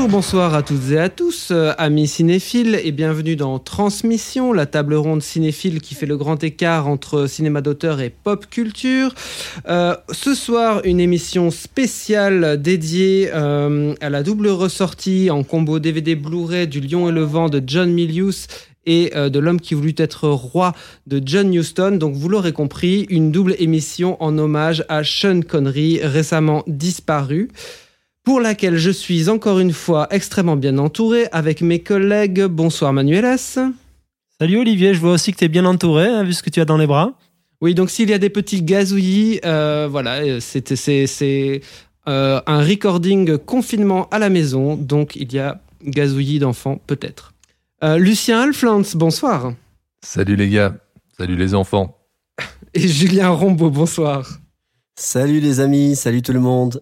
Bonjour, bonsoir à toutes et à tous, euh, amis cinéphiles, et bienvenue dans Transmission, la table ronde cinéphile qui fait le grand écart entre cinéma d'auteur et pop culture. Euh, ce soir, une émission spéciale dédiée euh, à la double ressortie en combo DVD Blu-ray du Lion et le Vent de John Milius et de l'homme qui voulut être roi de John Huston. Donc vous l'aurez compris, une double émission en hommage à Sean Connery, récemment disparu pour laquelle je suis encore une fois extrêmement bien entouré avec mes collègues. Bonsoir Manuelas. Salut Olivier, je vois aussi que tu es bien entouré, hein, vu ce que tu as dans les bras. Oui, donc s'il y a des petits gazouillis, euh, voilà, euh, c'est c'est- c'est, euh, un recording confinement à la maison, donc il y a gazouillis d'enfants peut-être. Euh, Lucien Alflans, bonsoir. Salut les gars, salut les enfants. Et Julien Rombaud, bonsoir. Salut les amis, salut tout le monde.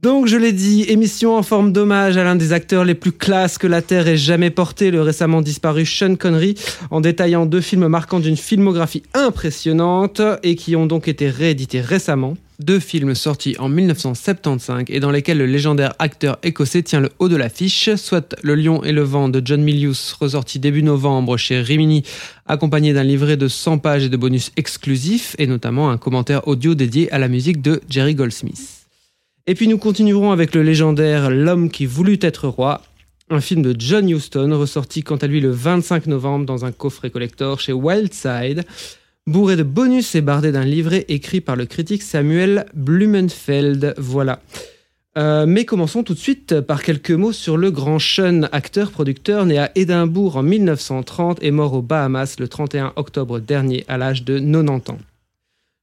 Donc, je l'ai dit, émission en forme d'hommage à l'un des acteurs les plus classes que la Terre ait jamais porté, le récemment disparu Sean Connery, en détaillant deux films marquants d'une filmographie impressionnante et qui ont donc été réédités récemment. Deux films sortis en 1975 et dans lesquels le légendaire acteur écossais tient le haut de l'affiche, soit Le Lion et le Vent de John Milius, ressorti début novembre chez Rimini, accompagné d'un livret de 100 pages et de bonus exclusifs, et notamment un commentaire audio dédié à la musique de Jerry Goldsmith. Et puis nous continuerons avec le légendaire L'homme qui voulut être roi, un film de John Huston, ressorti quant à lui le 25 novembre dans un coffret collector chez Wildside, bourré de bonus et bardé d'un livret écrit par le critique Samuel Blumenfeld. Voilà. Euh, mais commençons tout de suite par quelques mots sur le grand Sean, acteur-producteur né à Édimbourg en 1930 et mort aux Bahamas le 31 octobre dernier à l'âge de 90 ans.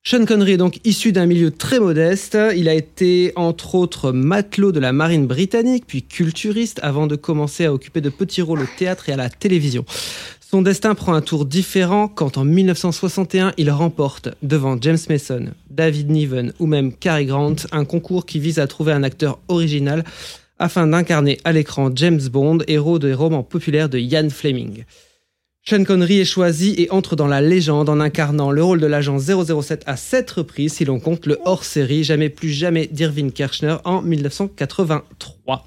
Sean Connery est donc issu d'un milieu très modeste. Il a été entre autres matelot de la marine britannique, puis culturiste, avant de commencer à occuper de petits rôles au théâtre et à la télévision. Son destin prend un tour différent quand en 1961 il remporte, devant James Mason, David Niven ou même Cary Grant, un concours qui vise à trouver un acteur original afin d'incarner à l'écran James Bond, héros des romans populaires de Ian Fleming. Sean Connery est choisi et entre dans la légende en incarnant le rôle de l'agent 007 à sept reprises si l'on compte le hors-série Jamais plus jamais d'Irving Kershner en 1983.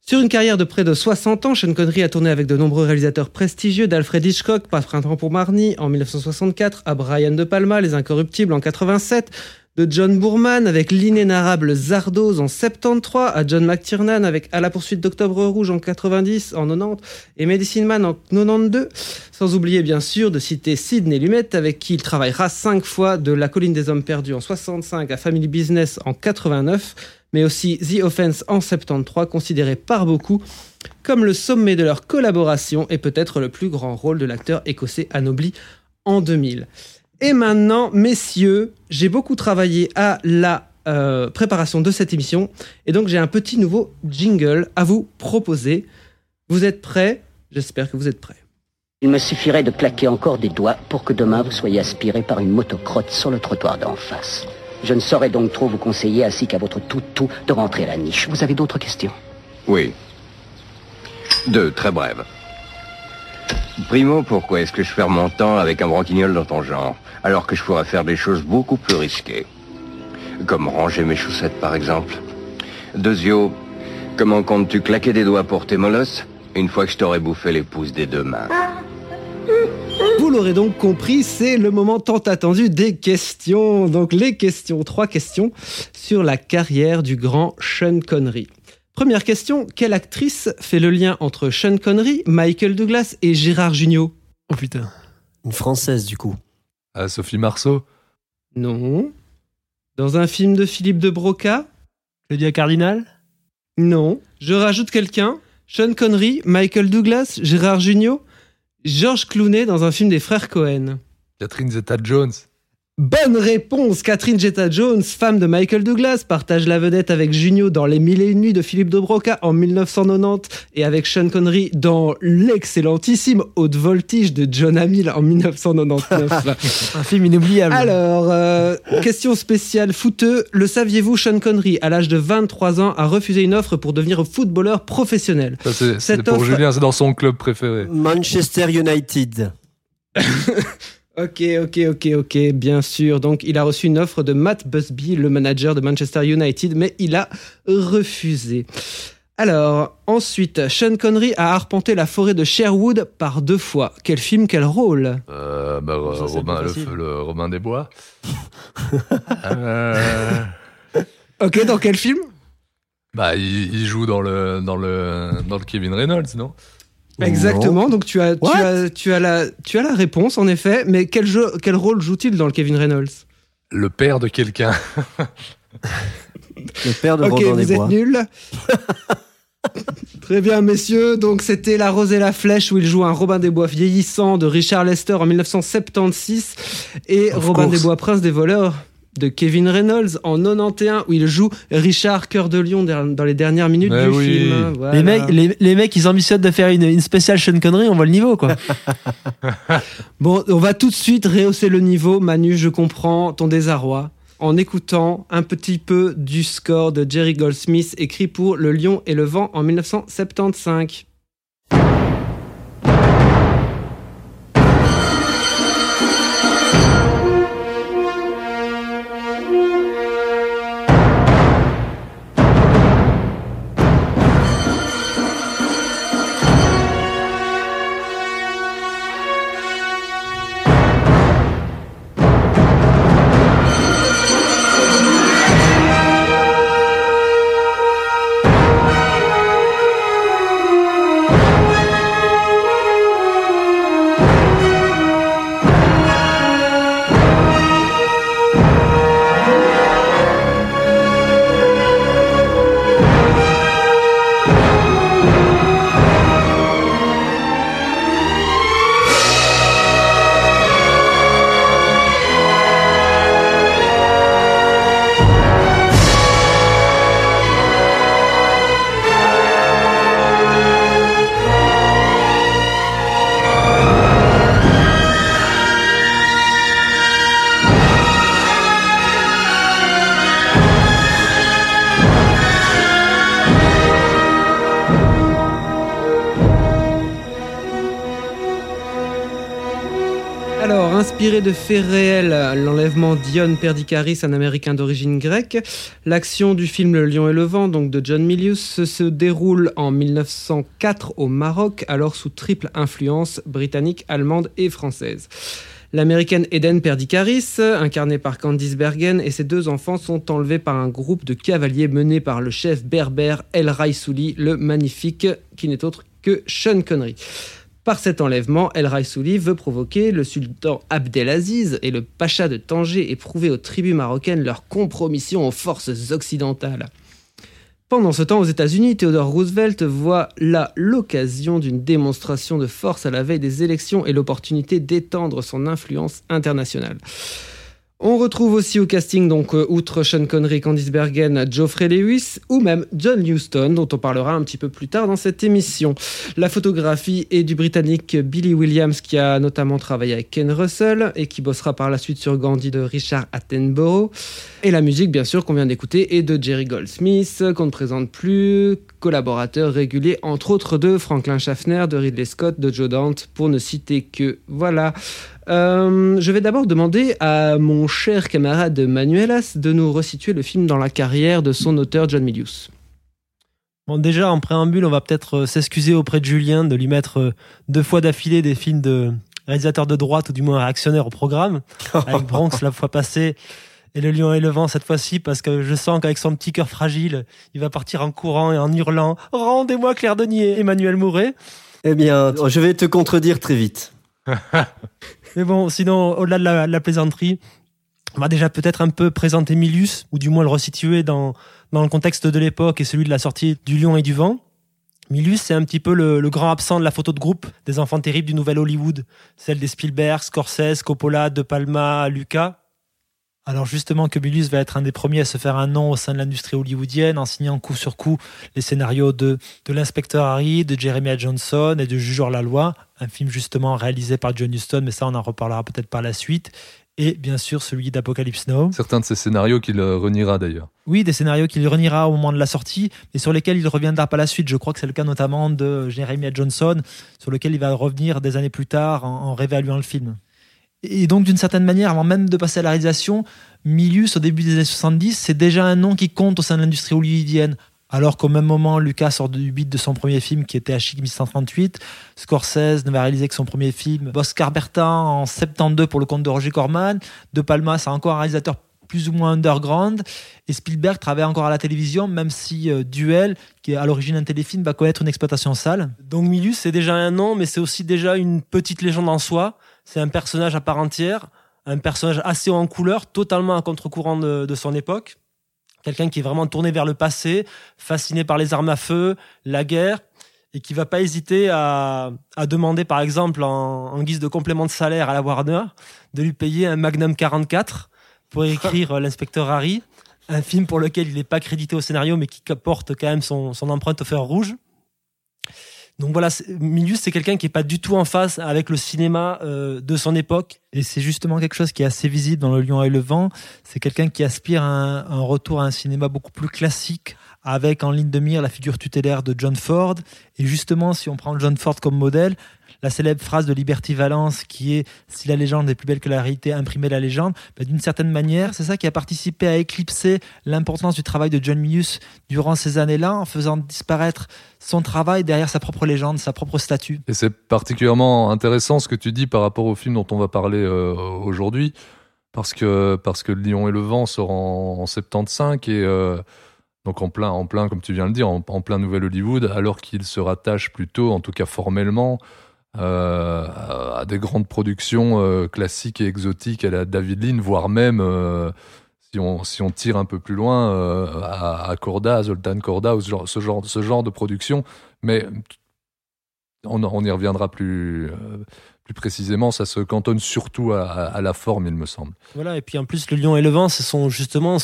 Sur une carrière de près de 60 ans, Sean Connery a tourné avec de nombreux réalisateurs prestigieux, d'Alfred Hitchcock, Pas printemps pour Marnie en 1964, à Brian De Palma, Les Incorruptibles en 87, de John Boorman avec l'inénarrable Zardoz en 73, à John McTiernan avec À la poursuite d'Octobre Rouge en 90, en 90, et Medicine Man en 92, sans oublier bien sûr de citer Sidney Lumet avec qui il travaillera cinq fois de La colline des hommes perdus en 65 à Family Business en 89, mais aussi The Offense en 73, considéré par beaucoup comme le sommet de leur collaboration et peut-être le plus grand rôle de l'acteur écossais anobli en 2000. Et maintenant, messieurs, j'ai beaucoup travaillé à la euh, préparation de cette émission et donc j'ai un petit nouveau jingle à vous proposer. Vous êtes prêts? J'espère que vous êtes prêts. Il me suffirait de claquer encore des doigts pour que demain vous soyez aspiré par une motocrotte sur le trottoir d'en face. Je ne saurais donc trop vous conseiller, ainsi qu'à votre tout-tout, de rentrer à la niche. Vous avez d'autres questions? Oui. Deux, très brèves. Primo, pourquoi est-ce que je perds mon temps avec un branquignol dans ton genre, alors que je pourrais faire des choses beaucoup plus risquées Comme ranger mes chaussettes, par exemple. Deuxio, comment comptes-tu claquer des doigts pour tes molosses une fois que je t'aurai bouffé les pouces des deux mains Vous l'aurez donc compris, c'est le moment tant attendu des questions. Donc les questions, trois questions sur la carrière du grand Sean Connery. Première question, quelle actrice fait le lien entre Sean Connery, Michael Douglas et Gérard Jugnot Oh putain. Une française du coup. Ah, Sophie Marceau? Non. Dans un film de Philippe de Broca? Claudia Cardinal? Non. Je rajoute quelqu'un. Sean Connery, Michael Douglas, Gérard Jugnot, George Clooney dans un film des frères Cohen. Catherine Zeta-Jones Bonne réponse Catherine Jetta-Jones, femme de Michael Douglas, partage la vedette avec Junio dans Les Mille et Une Nuits de Philippe de Broca en 1990 et avec Sean Connery dans l'excellentissime Haute Voltige de John Hamill en 1999. Un film inoubliable. Alors, euh, question spéciale fouteux. Le saviez-vous, Sean Connery, à l'âge de 23 ans, a refusé une offre pour devenir footballeur professionnel? Ça, c'est- c'est Cette pour offre- Julien, c'est dans son club préféré. Manchester United. Ok, ok, ok, ok, bien sûr. Donc, il a reçu une offre de Matt Busby, le manager de Manchester United, mais il a refusé. Alors, ensuite, Sean Connery a arpenté la forêt de Sherwood par deux fois. Quel film, quel rôle? Euh, bah, Ça, Robin, le, Robin des Bois. Euh, Ok, dans quel film? Bah, il, il joue dans le, dans, le, dans le Kevin Reynolds, non? Exactement, donc tu as, tu, as, tu, as la, tu as la réponse, en effet, mais quel, jeu, quel rôle joue-t-il dans le Kevin Reynolds? Le père de quelqu'un. Le père de Ok, Robin vous des êtes Bois. nuls. Très bien, messieurs. Donc, c'était La Rose et la Flèche où il joue un Robin des Bois vieillissant de Richard Lester en 1976 et Of Robin course. des Bois Prince des voleurs de Kevin Reynolds en 91 où il joue Richard Cœur de Lion dans les dernières minutes Mais du oui. film. Voilà. Les, mecs, les, les mecs, ils ambitionnent de faire une, une spéciale Sean Connery, on voit le niveau, quoi. Bon, on va tout de suite rehausser le niveau. Manu, je comprends ton désarroi en écoutant un petit peu du score de Jerry Goldsmith écrit pour Le Lion et le Vent en 1975. Inspiré de faits réels, l'enlèvement d'Ion Perdicaris, un Américain d'origine grecque, l'action du film Le Lion et le Vent, donc de John Milius, se déroule en 1904 au Maroc, alors sous triple influence britannique, allemande et française. L'américaine Eden Perdicaris, incarnée par Candice Bergen, et ses deux enfants sont enlevés par un groupe de cavaliers mené par le chef berbère El Raisouli, le magnifique, qui n'est autre que Sean Connery. Par cet enlèvement, El Raisouli veut provoquer le sultan Abdelaziz et le pacha de Tanger et prouver aux tribus marocaines leur compromission aux forces occidentales. Pendant ce temps, aux États-Unis, Theodore Roosevelt voit là l'occasion d'une démonstration de force à la veille des élections et l'opportunité d'étendre son influence internationale. On retrouve aussi au casting, donc, euh, outre Sean Connery, Candice Bergen, Geoffrey Lewis ou même John Huston, dont on parlera un petit peu plus tard dans cette émission. La photographie est du Britannique Billy Williams, qui a notamment travaillé avec Ken Russell et qui bossera par la suite sur Gandhi de Richard Attenborough. Et la musique, bien sûr, qu'on vient d'écouter, est de Jerry Goldsmith, qu'on ne présente plus, collaborateur régulier, entre autres de Franklin Schaffner, de Ridley Scott, de Joe Dante, pour ne citer que. Voilà. Euh, je vais d'abord demander à mon cher camarade Manuelas de nous resituer le film dans la carrière de son auteur John Milius. Bon, déjà, en préambule, on va peut-être euh, s'excuser auprès de Julien de lui mettre euh, deux fois d'affilée des films de réalisateurs de droite ou du moins réactionnaires au programme. Avec Bronx la fois passée et Le Lion et le Vent cette fois-ci parce que je sens qu'avec son petit cœur fragile, il va partir en courant et en hurlant « Rendez-moi Claire Denier, Emmanuel Mouret !» Eh bien, je vais te contredire très vite. Mais bon, sinon, au-delà de la, la plaisanterie, on va déjà peut-être un peu présenter Milius, ou du moins le resituer dans, dans le contexte de l'époque et celui de la sortie du Lion et du Vent. Milius, c'est un petit peu le, le grand absent de la photo de groupe des enfants terribles du nouvel Hollywood, celle des Spielberg, Scorsese, Coppola, De Palma, Lucas. Alors justement que Milius va être un des premiers à se faire un nom au sein de l'industrie hollywoodienne en signant coup sur coup les scénarios de, de l'inspecteur Harry, de Jeremiah Johnson et de Jugeur la loi, un film justement réalisé par John Huston, mais ça on en reparlera peut-être par la suite. Et bien sûr celui d'Apocalypse Now. Certains de ces scénarios qu'il euh, reniera d'ailleurs. Oui, des scénarios qu'il reniera au moment de la sortie, mais sur lesquels il reviendra par la suite. Je crois que c'est le cas notamment de Jeremiah Johnson, sur lequel il va revenir des années plus tard en, en réévaluant le film. Et donc, d'une certaine manière, avant même de passer à la réalisation, Milius, au début des années 70, c'est déjà un nom qui compte au sein de l'industrie hollywoodienne. Alors qu'au même moment, Lucas sort du beat de son premier film qui était Chic 1138, Scorsese ne va réaliser que son premier film, Oscar Bertin en 72 pour le compte de Roger Corman, De Palma, c'est encore un réalisateur plus ou moins underground, et Spielberg travaille encore à la télévision, même si euh, Duel, qui est à l'origine un téléfilm, va connaître une exploitation sale. Donc Milius, c'est déjà un nom, mais c'est aussi déjà une petite légende en soi. C'est un personnage à part entière, un personnage assez haut en couleur, totalement à contre-courant de, de, son époque. Quelqu'un qui est vraiment tourné vers le passé, fasciné par les armes à feu, la guerre, et qui va pas hésiter à, à demander, par exemple, en, en, guise de complément de salaire à la Warner, de lui payer un Magnum 44 pour écrire l'inspecteur Harry, un film pour lequel il n'est pas crédité au scénario, mais qui porte quand même son, son empreinte au fer rouge. Donc voilà, Milius, c'est quelqu'un qui est pas du tout en face avec le cinéma euh, de son époque. Et c'est justement quelque chose qui est assez visible dans Le Lion et le Vent. C'est quelqu'un qui aspire à un, retour à un cinéma beaucoup plus classique, avec en ligne de mire la figure tutélaire de John Ford. Et justement, si on prend John Ford comme modèle, la célèbre phrase de Liberty Valence qui est si la légende est plus belle que la réalité, imprimez la légende, ben, d'une certaine manière, c'est ça qui a participé à éclipser l'importance du travail de John Milius durant ces années-là en faisant disparaître son travail derrière sa propre légende, sa propre statue. Et c'est particulièrement intéressant ce que tu dis par rapport au film dont on va parler euh, aujourd'hui parce que parce que Lion et le Vent sort en, en 75 et euh, donc en plein, en plein, comme tu viens de le dire, en, en plein Nouvel Hollywood, alors qu'il se rattache plutôt, en tout cas formellement, euh, à des grandes productions euh, classiques et exotiques à la David Lean, voire même euh, si on si on tire un peu plus loin à, à Corda, à Zoltan Corda, ou ce genre ce genre de production. Mais on, y reviendra plus plus précisément, ça se cantonne surtout à, la forme, il me semble. Voilà, et puis en plus, Le Lion et le Vent, ce sont justement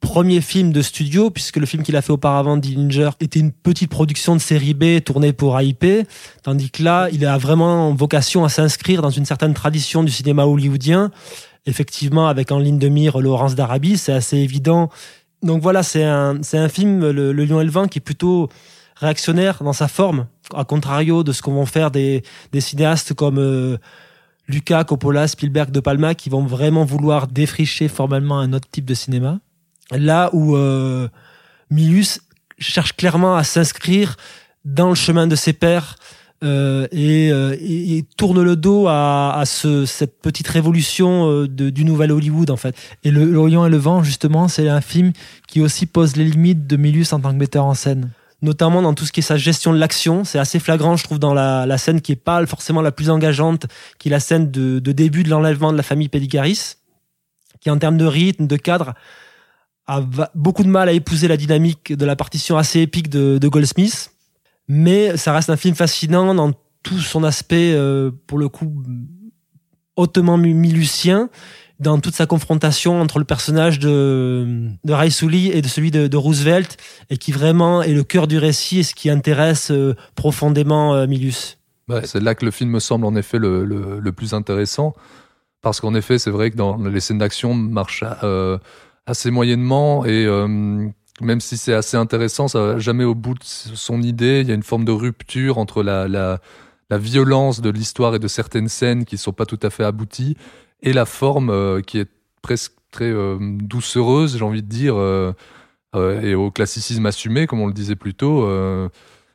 premier film de studio, puisque le film qu'il a fait auparavant, Dillinger, était une petite production de série B tournée pour AIP, tandis que là, il a vraiment vocation à s'inscrire dans une certaine tradition du cinéma hollywoodien. Effectivement, avec en ligne de mire Laurence d'Arabie, c'est assez évident. Donc voilà, c'est un, c'est un film, le, le Lion et le Vent, qui est plutôt réactionnaire dans sa forme, à contrario de ce qu'on vont faire des, des cinéastes comme euh, Lucas, Coppola, Spielberg, De Palma, qui vont vraiment vouloir défricher formellement un autre type de cinéma. Là où euh, Milius cherche clairement à s'inscrire dans le chemin de ses pères euh, et, euh, et, tourne le dos à, à ce, cette petite révolution euh, du nouvel Hollywood en fait. Et le L'Orient et le Vent justement, c'est un film qui aussi pose les limites de Milius en tant que metteur en scène notamment dans tout ce qui est sa gestion de l'action. C'est assez flagrant, je trouve, dans la, la, scène qui est pas forcément la plus engageante, qui est la scène de, de début de l'enlèvement de la famille Pédicaris, qui en termes de rythme, de cadre, a beaucoup de mal à épouser la dynamique de la partition assez épique de, Goldsmith, mais ça reste un film fascinant dans tout son aspect, euh, pour le coup, hautement milucien, dans toute sa confrontation entre le personnage de, de Raisuli et de celui de, Roosevelt, et qui vraiment est le cœur du récit et ce qui intéresse euh, profondément euh, Milius. Ouais, c'est là que le film me semble en effet le, le, le plus intéressant, parce qu'en effet, c'est vrai que dans les scènes d'action marchent euh, assez moyennement et euh, même si c'est assez intéressant, ça va jamais au bout de son idée. Il y a une forme de rupture entre la, la, violence de l'histoire et de certaines scènes qui sont pas tout à fait abouties et la forme euh, qui est presque très euh, doucereuse, j'ai envie de dire, euh, et au classicisme assumé, comme on le disait plus tôt.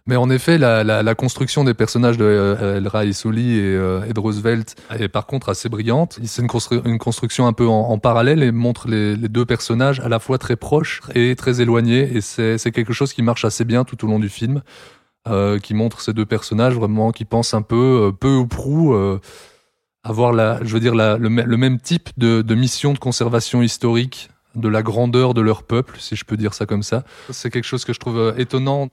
Euh, mais en effet, la, la, la, construction des personnages de euh, El Raisuli et, euh, et de Roosevelt est par contre assez brillante. C'est une, constru une, construction un peu en, parallèle et montre les, deux personnages à la fois très proches et très éloignés. Et c'est quelque chose qui marche assez bien tout au long du film, euh, qui montre ces deux personnages vraiment qui pensent un peu, euh, peu ou prou, euh, avoir la, je veux dire, le, le, même type de, de mission de conservation historique de la grandeur de leur peuple, si je peux dire ça comme ça. C'est quelque chose que je trouve étonnant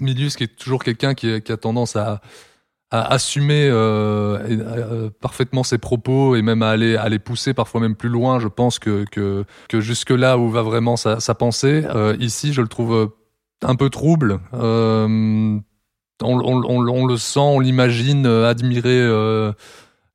Milius, qui est toujours quelqu'un qui, a tendance à, assumer euh, euh, parfaitement ses propos et même à aller à les pousser parfois même plus loin je pense que que, que jusque là où va vraiment sa, pensée Euh, ici je le trouve un peu trouble on, le sent on l'imagine admirer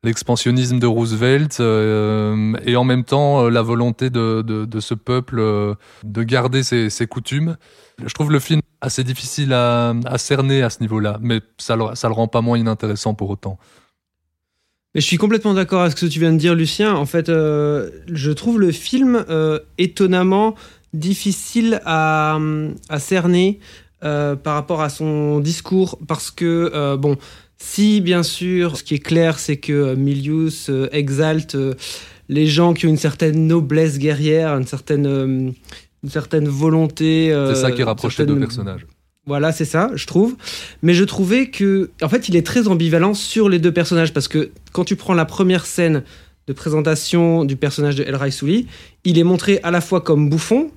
l'expansionnisme de Roosevelt et en même temps la volonté de, ce peuple de garder ses, ses coutumes. Je trouve le film assez difficile à, cerner à ce niveau-là, mais ça le, le rend pas moins inintéressant pour autant. Mais je suis complètement d'accord avec ce que tu viens de dire, Lucien. En fait, euh, je trouve le film euh, étonnamment difficile à, cerner euh, par rapport à son discours, parce que, bon, si bien sûr, ce qui est clair, c'est que Milius exalte les gens qui ont une certaine noblesse guerrière, une certaine, une certaine volonté. euh, C'est ça qui rapproche les deux personnages. voilà, c'est ça, je trouve. Mais je trouvais que, en fait, il est très ambivalent sur les deux personnages parce que quand tu prends la première scène de présentation du personnage de El Raisouli, il est montré à la fois comme bouffon,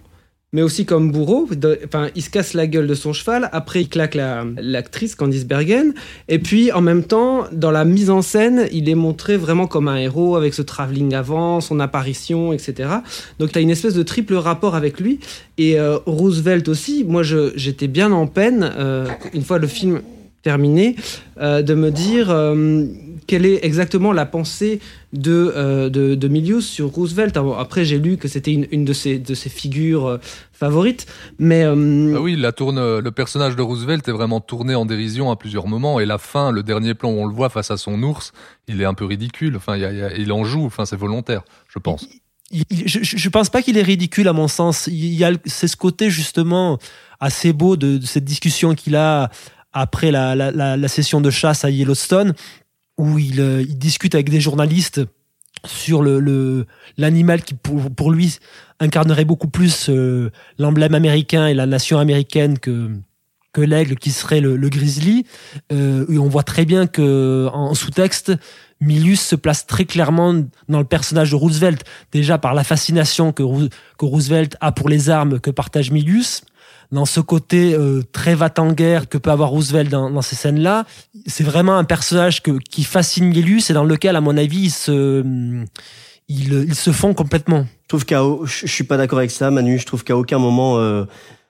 mais aussi comme bourreau. Enfin, il se casse la gueule de son cheval. Après, il claque la- l'actrice Candice Bergen. Et puis, en même temps, dans la mise en scène, il est montré vraiment comme un héros avec ce travelling avant, son apparition, etc. Donc, tu as une espèce de triple rapport avec lui. Et euh, Roosevelt aussi, moi j'étais bien en peine, euh, une fois le film terminé, euh, de me dire euh, quelle est exactement la pensée de, euh, de, de Milius sur Roosevelt. Alors, après j'ai lu que c'était une, une de, ses, de ses figures euh, favorites, mais... euh, Ah oui, la tourne, le personnage de Roosevelt est vraiment tourné en dérision à plusieurs moments, et la fin, le dernier plan où on le voit face à son ours, il est un peu ridicule. Enfin, il, y a- il y a- il en joue. Enfin, c'est volontaire, je pense. il- il- je, je pense pas qu'il est ridicule à mon sens. Il y a, le- c'est ce côté justement assez beau de, de cette discussion qu'il a après la, la, session de chasse à Yellowstone, où il, euh, discute avec des journalistes sur l'animal qui pour, pour lui incarnerait beaucoup plus euh, l'emblème américain et la nation américaine que que l'aigle qui serait le, grizzly. Euh, on voit très bien que en sous-texte, Milius se place très clairement dans le personnage de Roosevelt, déjà par la fascination que, que Roosevelt a pour les armes que partage Milius, dans ce côté euh, très va-t-en-guerre que peut avoir Roosevelt dans, ces scènes-là. C'est vraiment un personnage qui fascine Milius et dans lequel, à mon avis, ils se, ils, ils se font complètement. Je trouve qu'à, je suis pas d'accord avec ça, Manu. Je trouve qu'à aucun moment, euh,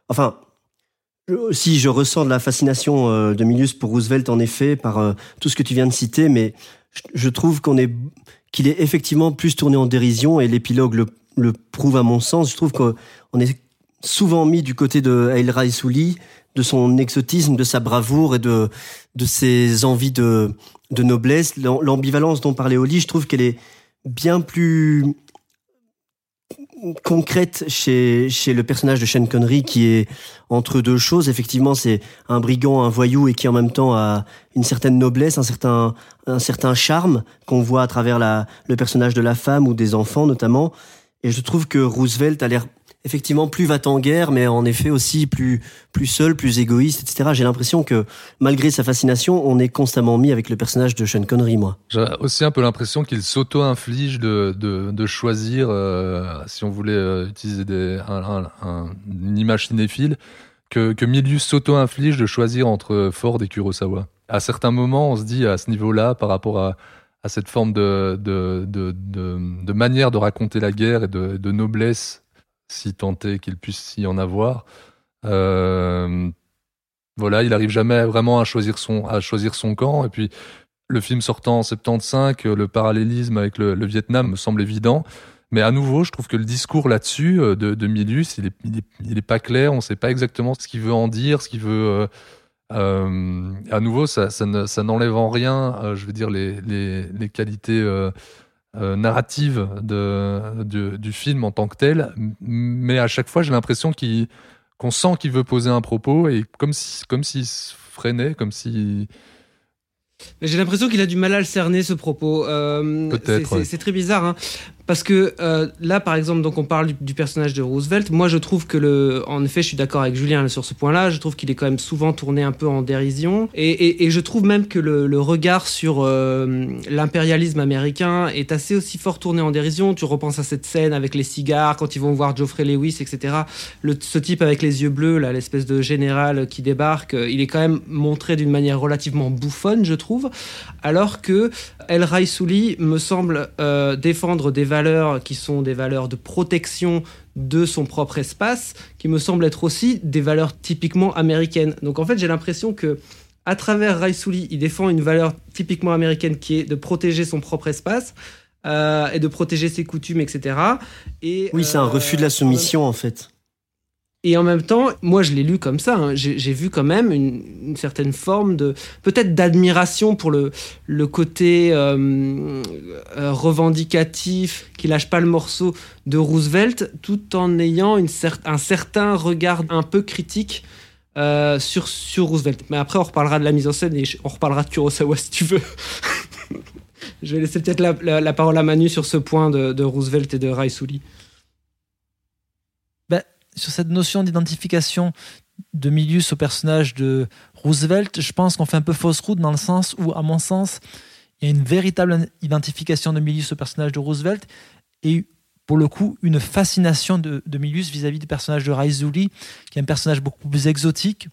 enfin, si je ressens de la fascination euh, de Milius pour Roosevelt, en effet, par euh, tout ce que tu viens de citer, mais je, trouve qu'on est, qu'il est effectivement plus tourné en dérision et l'épilogue le, le prouve à mon sens. Je trouve qu'on on est souvent mis du côté de El Raisouli, de son exotisme, de sa bravoure et de, de ses envies de, de noblesse. L'am- L'ambivalence dont parlait Oli, je trouve qu'elle est bien plus concrète chez, chez le personnage de Sean Connery qui est entre deux choses. Effectivement, c'est un brigand, un voyou et qui en même temps a une certaine noblesse, un certain, un certain charme qu'on voit à travers la, le personnage de la femme ou des enfants notamment. Et je trouve que Roosevelt a l'air effectivement plus va-t-en-guerre, mais en effet aussi plus, seul, plus égoïste, etc. J'ai l'impression que malgré sa fascination, on est constamment mis avec le personnage de Sean Connery, moi. J'ai aussi un peu l'impression qu'il s'auto-inflige de, choisir, euh, si on voulait euh, utiliser une image cinéphile, que, que Milius s'auto-inflige de choisir entre Ford et Kurosawa. À certains moments, on se dit à ce niveau-là, par rapport à, cette forme de, manière de raconter la guerre et de noblesse, si tant est qu'il puisse y en avoir, euh, voilà, il arrive jamais vraiment à choisir son, à choisir son camp. Et puis, le film sortant en 75, euh, le parallélisme avec le, Vietnam me semble évident. Mais à nouveau, je trouve que le discours là-dessus euh, de, de Milius, il est, il, est, pas clair. On sait pas exactement ce qu'il veut en dire, ce qu'il veut. euh, à nouveau, ça, ça, ne- n'enlève en rien, je veux dire, les, les, les qualités euh, narratives de, de- du film en tant que tel. Mais à chaque fois, j'ai l'impression qu'il qu'on sent qu'il veut poser un propos et comme si, comme s'il se freinait, comme si J'ai l'impression qu'il a du mal à le cerner ce propos. Euh, ouais. c'est très bizarre. hein. Parce que euh, là, par exemple, donc on parle du, personnage de Roosevelt. Moi, je trouve que le, en effet, je suis d'accord avec Julien sur ce point-là. Je trouve qu'il est quand même souvent tourné un peu en dérision, et, je trouve même que le, regard sur euh, l'impérialisme américain est assez aussi fort tourné en dérision. Tu repenses à cette scène avec les cigares quand ils vont voir Geoffrey Lewis, etc. Ce type avec les yeux bleus, l'espèce de général qui débarque, euh, il est quand même montré d'une manière relativement bouffonne, je trouve, alors que El Raisouli me semble euh, défendre des valeurs qui sont des valeurs de protection de son propre espace, qui me semblent être aussi des valeurs typiquement américaines. Donc en fait, j'ai l'impression que à travers Raisouli, il défend une valeur typiquement américaine qui est de protéger son propre espace. euh, et de protéger ses coutumes, etc. Et, Oui, c'est un euh, refus de la soumission, en fait. Et en même temps, moi je l'ai lu comme ça. hein. J'ai vu quand même une, certaine forme de peut-être d'admiration pour le, le côté euh, euh, revendicatif qui lâche pas le morceau de Roosevelt, tout en ayant une cer- un certain regard un peu critique euh, sur, sur Roosevelt. Mais après, on reparlera de la mise en scène et on reparlera de Kurosawa si tu veux. je vais laisser peut-être la, la- parole à Manu sur ce point de, de Roosevelt et de Raisouli. Sur cette notion d'identification de Milius au personnage de Roosevelt, je pense qu'on fait un peu fausse route dans le sens où, à mon sens, il y a une véritable identification de Milius au personnage de Roosevelt et pour le coup une fascination de, Milius vis-à-vis du personnage de Raizuli, qui est un personnage beaucoup plus exotique.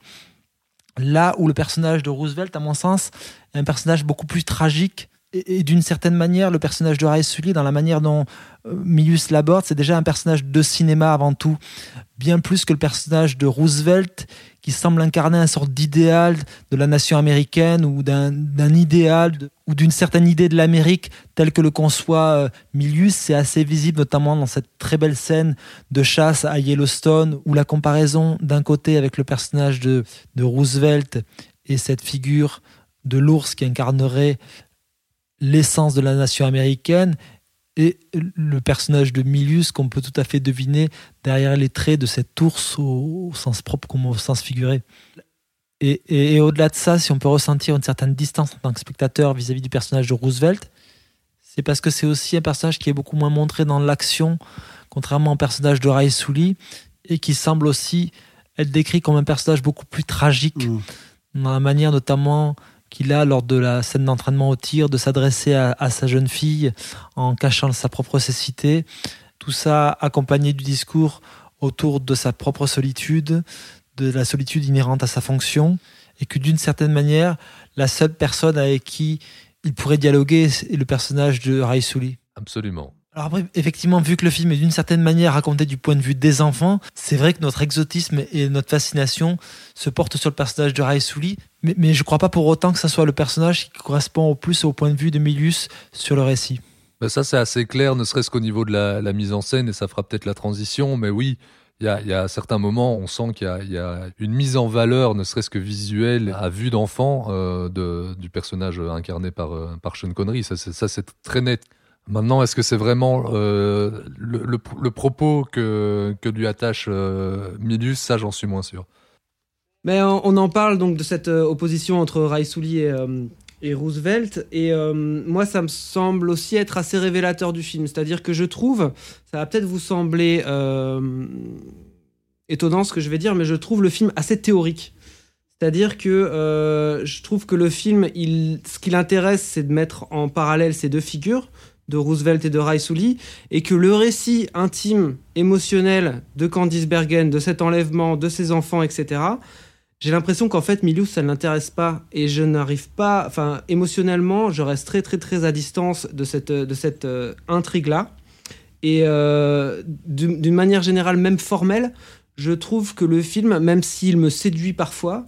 Là où le personnage de Roosevelt, à mon sens, est un personnage beaucoup plus tragique. Et, d'une certaine manière, le personnage de Raizuli, dans la manière dont euh, Milius l'aborde, c'est déjà un personnage de cinéma avant tout bien plus que le personnage de Roosevelt qui semble incarner un sorte d'idéal de la nation américaine ou d'un idéal ou d'une certaine idée de l'Amérique telle que le conçoit euh, Milius. C'est assez visible notamment dans cette très belle scène de chasse à Yellowstone où la comparaison d'un côté avec le personnage de Roosevelt et cette figure de l'ours qui incarnerait l'essence de la nation américaine et le personnage de Milius qu'on peut tout à fait deviner derrière les traits de cet ours au, au sens propre comme au sens figuré. Et, et- et au-delà de ça, si on peut ressentir une certaine distance en tant que spectateur vis-à-vis du personnage de Roosevelt, c'est parce que c'est aussi un personnage qui est beaucoup moins montré dans l'action, contrairement au personnage de Raisuli, et qui semble aussi être décrit comme un personnage beaucoup plus tragique, Mm. dans la manière notamment qu'il a lors de la scène d'entraînement au tir de s'adresser à, à sa jeune fille en cachant sa propre cécité. Tout ça accompagné du discours autour de sa propre solitude, de la solitude inhérente à sa fonction, et que d'une certaine manière, la seule personne avec qui il pourrait dialoguer est le personnage de Raisuli. Absolument. Alors après, effectivement, vu que le film est d'une certaine manière raconté du point de vue des enfants, c'est vrai que notre exotisme et notre fascination se portent sur le personnage de Raisuli, mais, mais je crois pas pour autant que ça soit le personnage qui correspond au plus au point de vue de Milius sur le récit. Ben ça, c'est assez clair, ne serait-ce qu'au niveau de la, mise en scène, et ça fera peut-être la transition, mais oui, il y a, y a certains moments, on sent qu'il y a, une mise en valeur, ne serait-ce que visuelle, à vue d'enfant, euh, du personnage incarné par, euh, par Sean Connery. Ça, c'est, très net. Maintenant, est-ce que c'est vraiment euh, le propos que, que lui attache euh, Milius? Ça, j'en suis moins sûr. Mais on, en parle donc de cette euh, opposition entre Raisouli et, euh, et Roosevelt. Et euh, moi, ça me semble aussi être assez révélateur du film. C'est-à-dire que je trouve, ça va peut-être vous sembler étonnant ce que je vais dire, mais je trouve le film assez théorique. C'est-à-dire que je trouve que le film, il, ce qui l'intéresse, c'est de mettre en parallèle ces deux figures, de Roosevelt et de Raisouli, et que le récit intime, émotionnel de Candice Bergen, de cet enlèvement, de ses enfants, etc., j'ai l'impression qu'en fait, Milius, ça ne l'intéresse pas. Et je n'arrive pas, enfin, émotionnellement, je reste très, très, très à distance de cette, de cette euh, intrigue-là. Et euh, d'une manière générale, même formelle, je trouve que le film, même s'il me séduit parfois,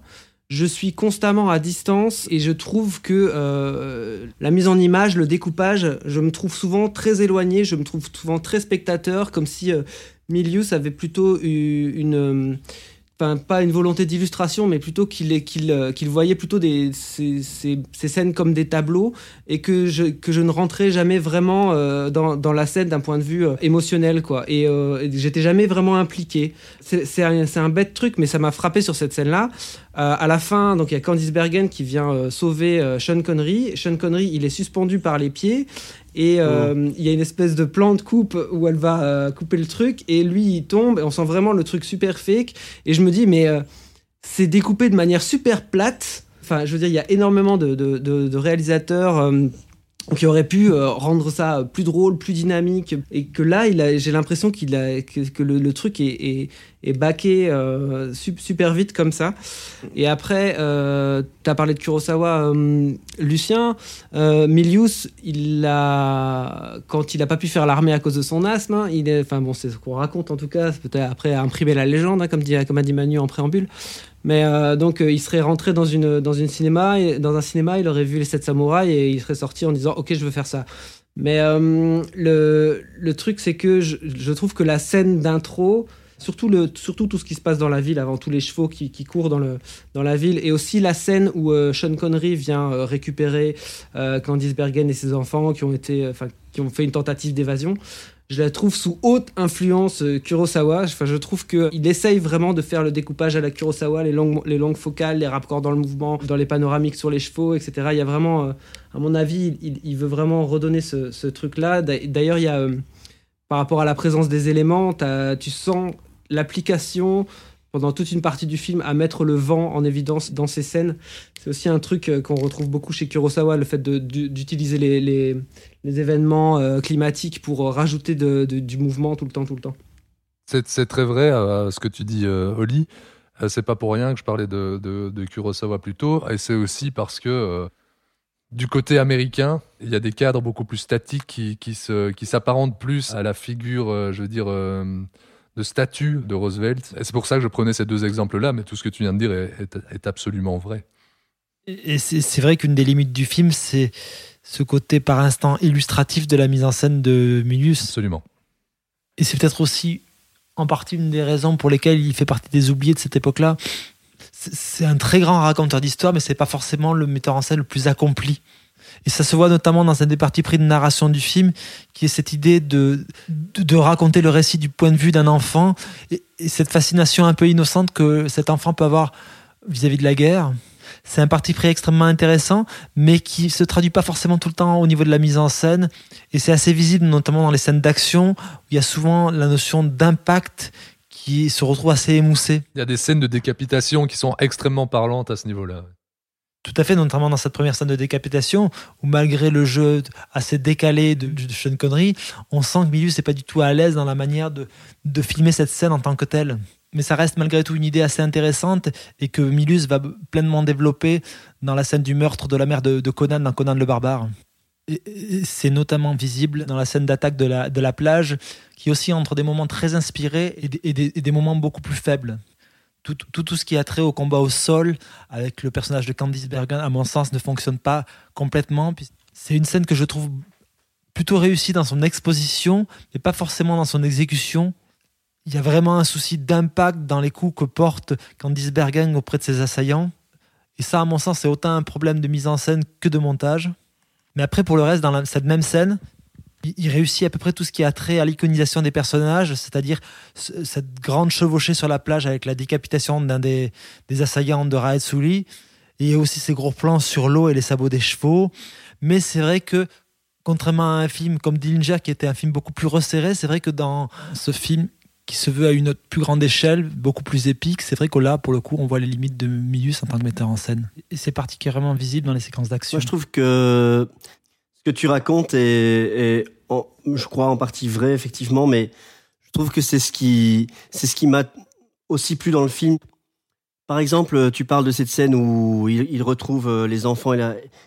je suis constamment à distance et je trouve que euh, la mise en image, le découpage, je me trouve souvent très éloigné, je me trouve souvent très spectateur, comme si Milius avait plutôt eu une... pas une volonté d'illustration, mais plutôt qu'il euh, voyait plutôt des, ces, ces- scènes comme des tableaux et que je, que je ne rentrais jamais vraiment euh, dans, dans la scène d'un point de vue euh, émotionnel. quoi. Et, j'étais jamais vraiment impliqué. C'est un, un bête truc, mais ça m'a frappé sur cette scène-là. À la fin, donc il y a Candice Bergen qui vient sauver Sean Connery. Sean Connery, il est suspendu par les pieds Et euh, il y a une espèce de plan de coupe où elle va euh, couper le truc et lui il tombe et on sent vraiment le truc super fake. Et je me dis, mais euh, c'est découpé de manière super plate. Enfin, je veux dire, il y a énormément de, de- de- de réalisateurs qui auraient pu euh, rendre ça plus drôle, plus dynamique. Et que là, j'ai l'impression qu'il a, que, que le, le truc est, est, est baqué euh, sup- super vite comme ça. Et après, euh, tu as parlé de Kurosawa, euh, Lucien. Euh, Milius, il a, quand il a pas pu faire l'armée à cause de son asthme, hein, il est, enfin bon, c'est ce qu'on raconte en tout cas, peut-être après imprimer la légende, hein, comme, dit, comme a dit Manu en préambule. Mais donc, il serait rentré dans une, dans une cinéma, et, dans un cinéma, il aurait vu les sept samouraïs et il serait sorti en disant, ok, je veux faire ça. Mais le, le truc, c'est que je, je trouve que la scène d'intro, surtout, le, surtout tout ce qui se passe dans la ville, avant tous les chevaux qui, qui courent dans, le, dans la ville, et aussi la scène où euh, Sean Connery vient euh, récupérer euh, Candice Bergen et ses enfants qui ont, été, enfin, qui ont fait une tentative d'évasion. Je la trouve sous haute influence Kurosawa. Enfin, je trouve qu'il essaye vraiment de faire le découpage à la Kurosawa, les longues, les longues focales, les raccords dans le mouvement, dans les panoramiques sur les chevaux, etc. Il y a vraiment, à mon avis, il, veut vraiment redonner ce, ce truc-là. D'a- D'ailleurs, il y a, par rapport à la présence des éléments, tu sens l'application pendant toute une partie du film à mettre le vent en évidence dans ces scènes. C'est aussi un truc euh, qu'on retrouve beaucoup chez Kurosawa, le fait d'utiliser les, événements euh, climatiques pour euh, rajouter du mouvement tout le temps, tout le temps. C'est très vrai ce que tu dis, euh, Oli. Euh, c'est pas pour rien que je parlais de, de, Kurosawa plus tôt. Et c'est aussi parce que du côté américain, il y a des cadres beaucoup plus statiques qui, s'apparentent plus à la figure, je veux dire, de statue de Roosevelt. Et c'est pour ça que je prenais ces deux exemples-là, mais tout ce que tu viens de dire est, est- est absolument vrai. Et c'est vrai qu'une des limites du film, c'est ce côté par instant illustratif de la mise en scène de Milius. Absolument. Et c'est peut-être aussi en partie une des raisons pour lesquelles il fait partie des oubliés de cette époque-là. C'est c'est un très grand raconteur d'histoire, mais c'est pas forcément le metteur en scène le plus accompli. Et ça se voit notamment dans un des parties pris de narration du film, qui est cette idée de, de, raconter le récit du point de vue d'un enfant, et, et cette fascination un peu innocente que cet enfant peut avoir vis-à-vis de la guerre. C'est un parti pris extrêmement intéressant, mais qui se traduit pas forcément tout le temps au niveau de la mise en scène. Et c'est assez visible, notamment dans les scènes d'action, où il y a souvent la notion d'impact qui se retrouve assez émoussée. Il y a des scènes de décapitation qui sont extrêmement parlantes à ce niveau-là. Tout à fait, notamment dans cette première scène de décapitation, où malgré le jeu assez décalé de, de Sean Connery, on sent que Milius n'est pas du tout à l'aise dans la manière de, filmer cette scène en tant que telle. Mais ça reste malgré tout une idée assez intéressante et que Milius va pleinement développer dans la scène du meurtre de la mère de, Conan dans Conan le barbare. C'est notamment visible dans la scène d'attaque de la, plage, qui aussi entre des moments très inspirés et des moments beaucoup plus faibles. Tout, tout, tout ce qui a trait au combat au sol avec le personnage de Candice Bergen, à mon sens, ne fonctionne pas complètement. C'est une scène que je trouve plutôt réussie dans son exposition, mais pas forcément dans son exécution. Il y a vraiment un souci d'impact dans les coups que porte Candice Bergen auprès de ses assaillants. Et ça, à mon sens, c'est autant un problème de mise en scène que de montage. Mais après, pour le reste, dans cette même scène, il, réussit à peu près tout ce qui a trait à l'iconisation des personnages, c'est-à-dire ce- cette grande chevauchée sur la plage avec la décapitation d'un des, des assaillants de Raed Souli. Et il y a aussi ces gros plans sur l'eau et les sabots des chevaux. Mais c'est vrai que, contrairement à un film comme Dillinger, qui était un film beaucoup plus resserré, c'est vrai que dans ce film, qui se veut à une autre plus grande échelle, beaucoup plus épique, c'est vrai que là, pour le coup, on voit les limites de Milius en tant que metteur en scène. Et c'est particulièrement visible dans les séquences d'action. Moi, je trouve que ce que tu racontes est, je crois, en partie vrai, effectivement, mais je trouve que c'est ce qui, ce qui m'a aussi plu dans le film. Par exemple, tu parles de cette scène où il, il retrouve euh, les enfants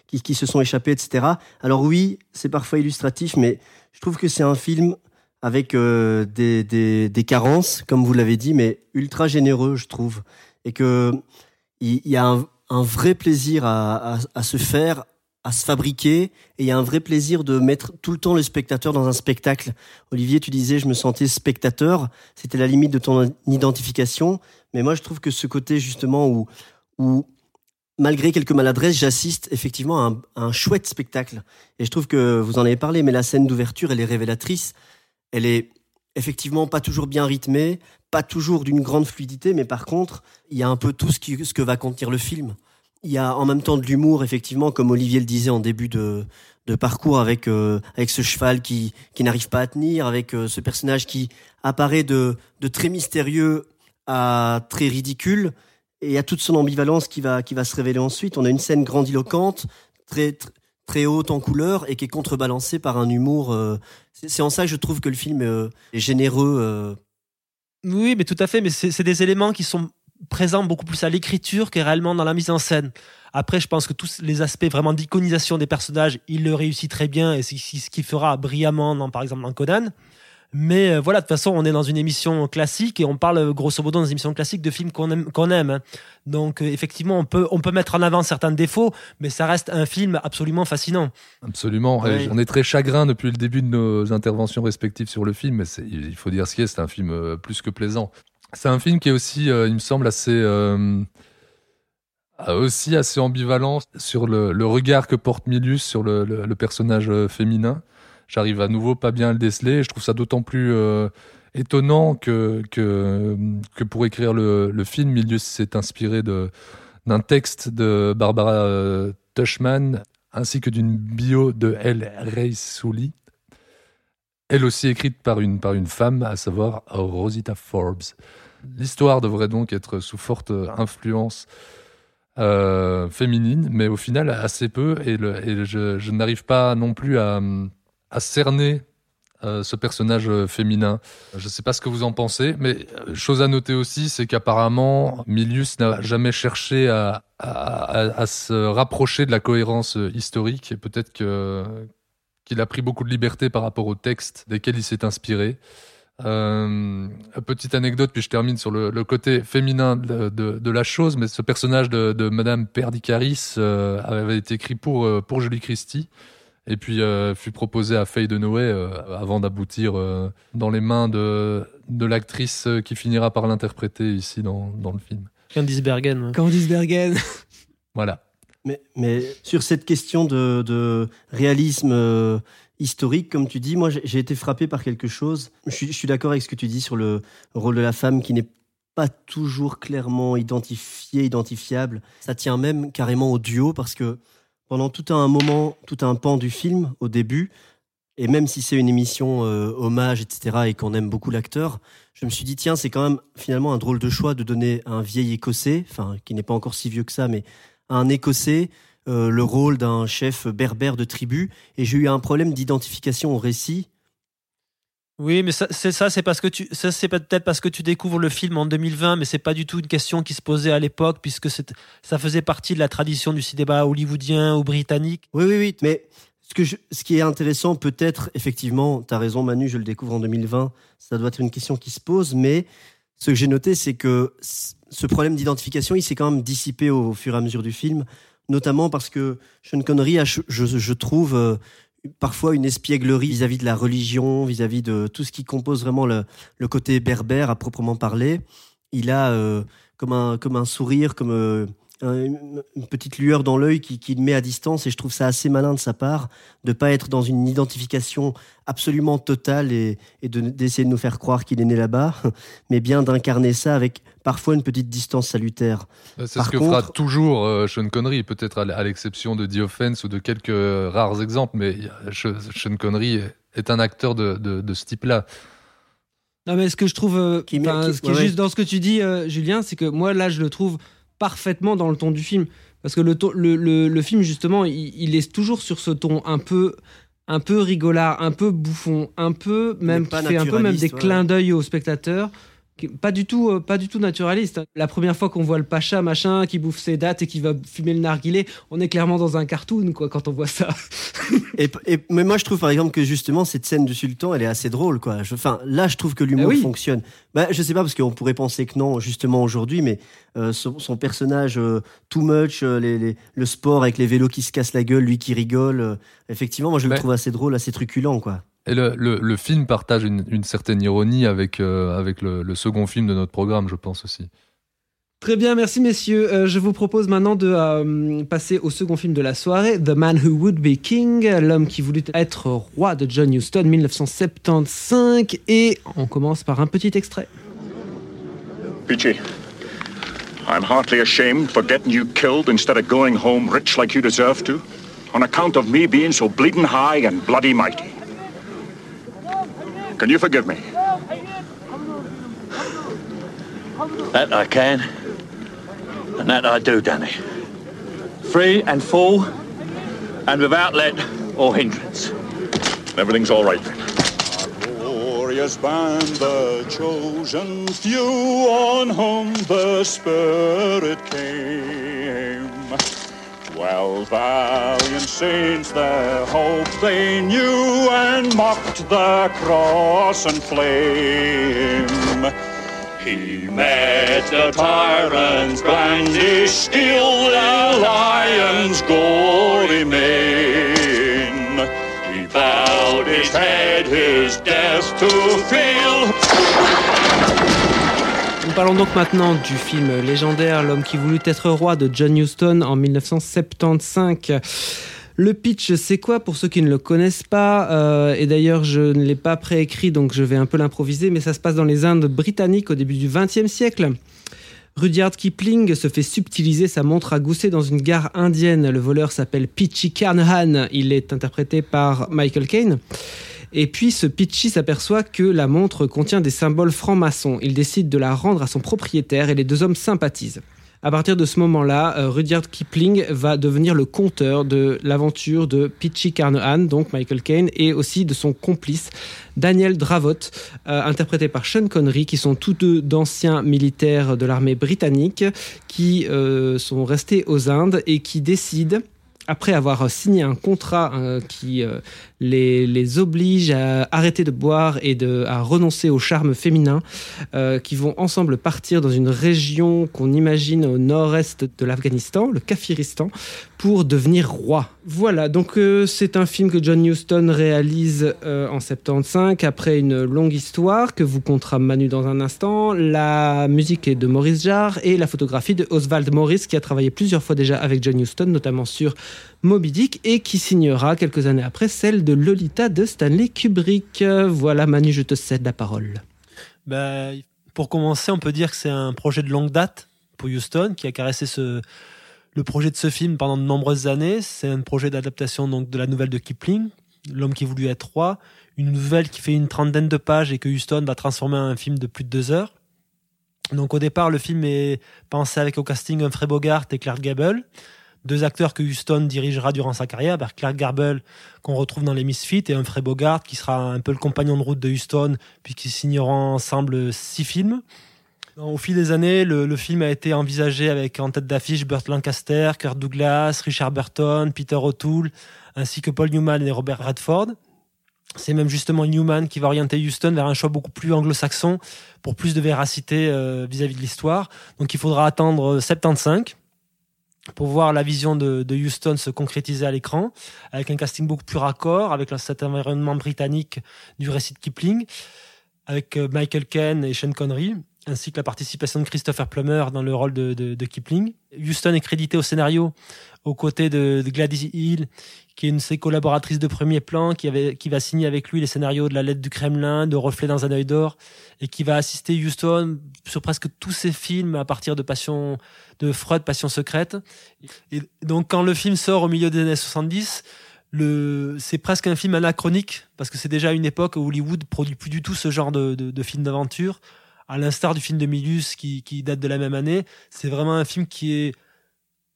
qui, se sont échappés, etc. Alors oui, c'est parfois illustratif, mais je trouve que c'est un film avec euh, des, des, carences, comme vous l'avez dit, mais ultra généreux, je trouve. Et que il y a un, vrai plaisir à, à se faire, à se fabriquer, et il y a un vrai plaisir de mettre tout le temps le spectateur dans un spectacle. Olivier, tu disais, je me sentais spectateur, c'était la limite de ton identification, mais moi je trouve que ce côté justement où, où malgré quelques maladresses, j'assiste effectivement à un, chouette spectacle. Et je trouve que vous en avez parlé, mais la scène d'ouverture, elle est révélatrice. Elle est effectivement pas toujours bien rythmée, pas toujours d'une grande fluidité, mais par contre, il y a un peu tout ce, ce que va contenir le film. Il y a en même temps de l'humour, effectivement, comme Olivier le disait en début de, parcours, avec, euh, avec ce cheval qui, qui n'arrive pas à tenir, avec euh, ce personnage qui apparaît de, de très mystérieux à très ridicule, et a toute son ambivalence qui va, qui va se révéler ensuite. On a une scène grandiloquente, très, très, haute en couleur, et qui est contrebalancée par un humour. Euh, c'est en ça que je trouve que le film est généreux. Oui, mais tout à fait, mais c'est des éléments qui sont présent beaucoup plus à l'écriture que réellement dans la mise en scène. Après, je pense que tous les aspects vraiment d'iconisation des personnages, il le réussit très bien et c'est ce qu'il fera brillamment, dans, par exemple, dans Conan. Mais euh, voilà, de toute façon, on est dans une émission classique et on parle euh, grosso modo dans une émission classique de films qu'on aime. Hein. Donc euh, effectivement, on peut, on peut mettre en avant certains défauts, mais ça reste un film absolument fascinant. Absolument. on est très chagrin depuis le début de nos interventions respectives sur le film, mais il faut dire ce qu'il est, c'est un film plus que plaisant. C'est un film qui est aussi, euh, il me semble, assez, euh, aussi assez ambivalent sur le, regard que porte Milius sur le, personnage euh, féminin. J'arrive à nouveau pas bien à le déceler. je trouve ça d'autant plus étonnant que, que, pour écrire le, film, Milius s'est inspiré d'un texte de Barbara Tushman ainsi que d'une bio de El Souli elle aussi écrite par une, par une femme, à savoir Rosita Forbes. L'histoire devrait donc être sous forte influence euh, féminine, mais au final assez peu, et, je, n'arrive pas non plus à, cerner euh, ce personnage féminin. Je ne sais pas ce que vous en pensez, mais euh, chose à noter aussi, c'est qu'apparemment, Milius n'a jamais cherché à, à, se rapprocher de la cohérence historique, et peut-être que qu'il a pris beaucoup de liberté par rapport aux textes desquels il s'est inspiré. Euh, petite anecdote, puis je termine sur le, côté féminin de, la chose, mais ce personnage de, Madame Perdicaris euh, avait été écrit pour, euh, pour Julie Christie, et puis euh, fut proposé à Faye de Noé avant d'aboutir dans les mains de, de l'actrice qui finira par l'interpréter ici dans, dans le film. Candice Bergen. Candice Bergen. voilà. Mais, mais sur cette question de, de réalisme euh, historique, comme tu dis, moi j'ai été frappé par quelque chose. Je suis, d'accord avec ce que tu dis sur le rôle de la femme qui n'est pas toujours clairement identifié, identifiable. Ça tient même carrément au duo parce que pendant tout un moment, tout un pan du film, au début, et même si c'est une émission euh, hommage, etc., et qu'on aime beaucoup l'acteur, je me suis dit, tiens, c'est quand même finalement un drôle de choix de donner un vieil écossais, enfin, qui n'est pas encore si vieux que ça, mais un Écossais euh, le rôle d'un chef berbère de tribu, et j'ai eu un problème d'identification au récit. Oui, mais c'est ça, c'est parce que tu, ça c'est peut-être parce que tu découvres le film en 2020, mais c'est pas du tout une question qui se posait à l'époque, puisque ça faisait partie de la tradition du cinéma hollywoodien ou britannique. Oui, oui, oui, mais ce, que ce qui est intéressant, peut-être, effectivement, tu as raison Manu, je le découvre en 2020, ça doit être une question qui se pose, mais ce que j'ai noté, c'est que ce problème d'identification, il s'est quand même dissipé au fur et à mesure du film, notamment parce que Sean Connery a, je, trouve, euh, parfois une espièglerie vis-à-vis de la religion, vis-à-vis de tout ce qui compose vraiment le, côté berbère à proprement parler. Il a euh, comme, un, comme un sourire, comme euh, une petite lueur dans l'œil qui, qui le met à distance et je trouve ça assez malin de sa part de pas être dans une identification absolument totale et, et d'essayer de, nous faire croire qu'il est né là-bas, mais bien d'incarner ça avec parfois une petite distance salutaire. Euh, c'est ce que fera toujours euh, Sean Connery, peut-être à l'exception de The Offense ou de quelques rares exemples, mais Sean Connery est un acteur de, de, ce type-là. Non, mais ce que je trouve, euh, qui, ce qui est juste dans ce que tu dis, Julien, c'est que moi, là, je le trouve parfaitement dans le ton du film. Parce que le, le, le, film, justement, il, est toujours sur ce ton un peu, un peu rigolard, un peu bouffon, un peu même qui fait un peu même des clins d'œil aux spectateurs pas du tout euh, pas du tout naturaliste la première fois qu'on voit le pacha machin qui bouffe ses dates et qui va fumer le narguilé on est clairement dans un cartoon quoi quand on voit ça. Et, mais moi je trouve par exemple que justement cette scène du sultan elle est assez drôle quoi. Enfin là je trouve que l'humour ah fonctionne. Bah, je sais pas parce qu'on pourrait penser que non justement aujourd'hui mais euh, son, personnage euh, too much les, le sport avec les vélos qui se cassent la gueule lui qui rigole effectivement moi je le trouve assez drôle assez truculent quoi et le, le, film partage une, une, certaine ironie avec, euh, avec le, le, second film de notre programme, je pense aussi. Très bien, merci messieurs. Euh, je vous propose maintenant de euh, passer au second film de la soirée, The Man Who Would Be King, l'homme qui voulut être roi de John Huston, 1975. Et on commence par un petit extrait. Peachy, I'm heartily ashamed for getting you killed instead of going home rich like you deserve to, on account of me being so bleeding high and bloody mighty. Can you forgive me? That I can. And that I do, Danny. Free and full, and without let or hindrance. Everything's all right then. glorious band, the chosen few on whom the Spirit came. Twelve valiant saints their hope they knew and mocked the cross and flame. He met the tyrant's brandish steel, the lion's gory mane. He bowed his head, his death to feel. Parlons donc maintenant du film légendaire L'homme qui voulut être roi de John Huston en 1975. Le pitch, c'est quoi pour ceux qui ne le connaissent pas euh, Et d'ailleurs, je ne l'ai pas préécrit, donc je vais un peu l'improviser, mais ça se passe dans les Indes britanniques au début du XXe siècle. Rudyard Kipling se fait subtiliser sa montre à gousset dans une gare indienne. Le voleur s'appelle Pitchy Carnahan. Il est interprété par Michael Caine. Et puis ce Pitchy s'aperçoit que la montre contient des symboles francs-maçons. Il décide de la rendre à son propriétaire et les deux hommes sympathisent. À partir de ce moment-là, euh, Rudyard Kipling va devenir le conteur de l'aventure de Pitchy Carnahan, donc Michael Caine, et aussi de son complice Daniel Dravot, euh, interprété par Sean Connery, qui sont tous deux d'anciens militaires de l'armée britannique qui euh, sont restés aux Indes et qui décident après avoir signé un contrat euh, qui les, oblige à arrêter de boire et de, à renoncer au charme féminin, euh, qui vont ensemble partir dans une région qu'on imagine au nord-est de l'Afghanistan, le Kafiristan, pour devenir roi. Voilà, donc euh, c'est un film que John Huston réalise euh, en 75 après une longue histoire que vous comptera Manu dans un instant. La musique est de Maurice Jarre et la photographie de Oswald Morris qui a travaillé plusieurs fois déjà avec John Huston, notamment sur Moby Dick et qui signera quelques années après celle de Lolita de Stanley Kubrick. Voilà Manu, je te cède la parole. Ben, pour commencer, on peut dire que c'est un projet de longue date pour Houston qui a caressé le projet de ce film pendant de nombreuses années. C'est un projet d'adaptation donc de la nouvelle de Kipling, L'homme qui voulut être roi, une nouvelle qui fait une trentaine de pages et que Houston va transformer en un film de plus de deux heures. Donc au départ, le film est pensé avec au casting Humphrey Bogart et Clark Gable, deux acteurs que Houston dirigera durant sa carrière. Ben, Clark Gable qu'on retrouve dans les Misfits et Humphrey Bogart qui sera un peu le compagnon de route de Houston puisqu'ils signeront ensemble six films. Au fil des années, le, le, film a été envisagé avec en tête d'affiche Burt Lancaster, Kirk Douglas, Richard Burton, Peter O'Toole, ainsi que Paul Newman et Robert Redford. C'est même justement Newman qui va orienter Houston vers un choix beaucoup plus anglo-saxon pour plus de véracité euh, vis-à-vis -vis de l'histoire. Donc il faudra attendre 75 pour voir la vision de, de Houston se concrétiser à l'écran, avec un casting beaucoup plus raccord, avec cet environnement britannique du récit de Kipling, avec euh, Michael Caine et Sean Connery ainsi que la participation de Christopher Plummer dans le rôle de, de, Kipling. Houston est crédité au scénario aux côtés de, Gladys Hill, qui est une de ses collaboratrices de premier plan, qui, avait, qui va signer avec lui les scénarios de La lettre du Kremlin, de Reflet dans un œil d'or, et qui va assister Houston sur presque tous ses films à partir de Passion, de Freud, Passion secrète. Et donc quand le film sort au milieu des années 70, le, c'est presque un film anachronique, parce que c'est déjà une époque où Hollywood produit plus du tout ce genre de, de, de film d'aventure à l'instar du film de Milius qui, qui, date de la même année, c'est vraiment un film qui est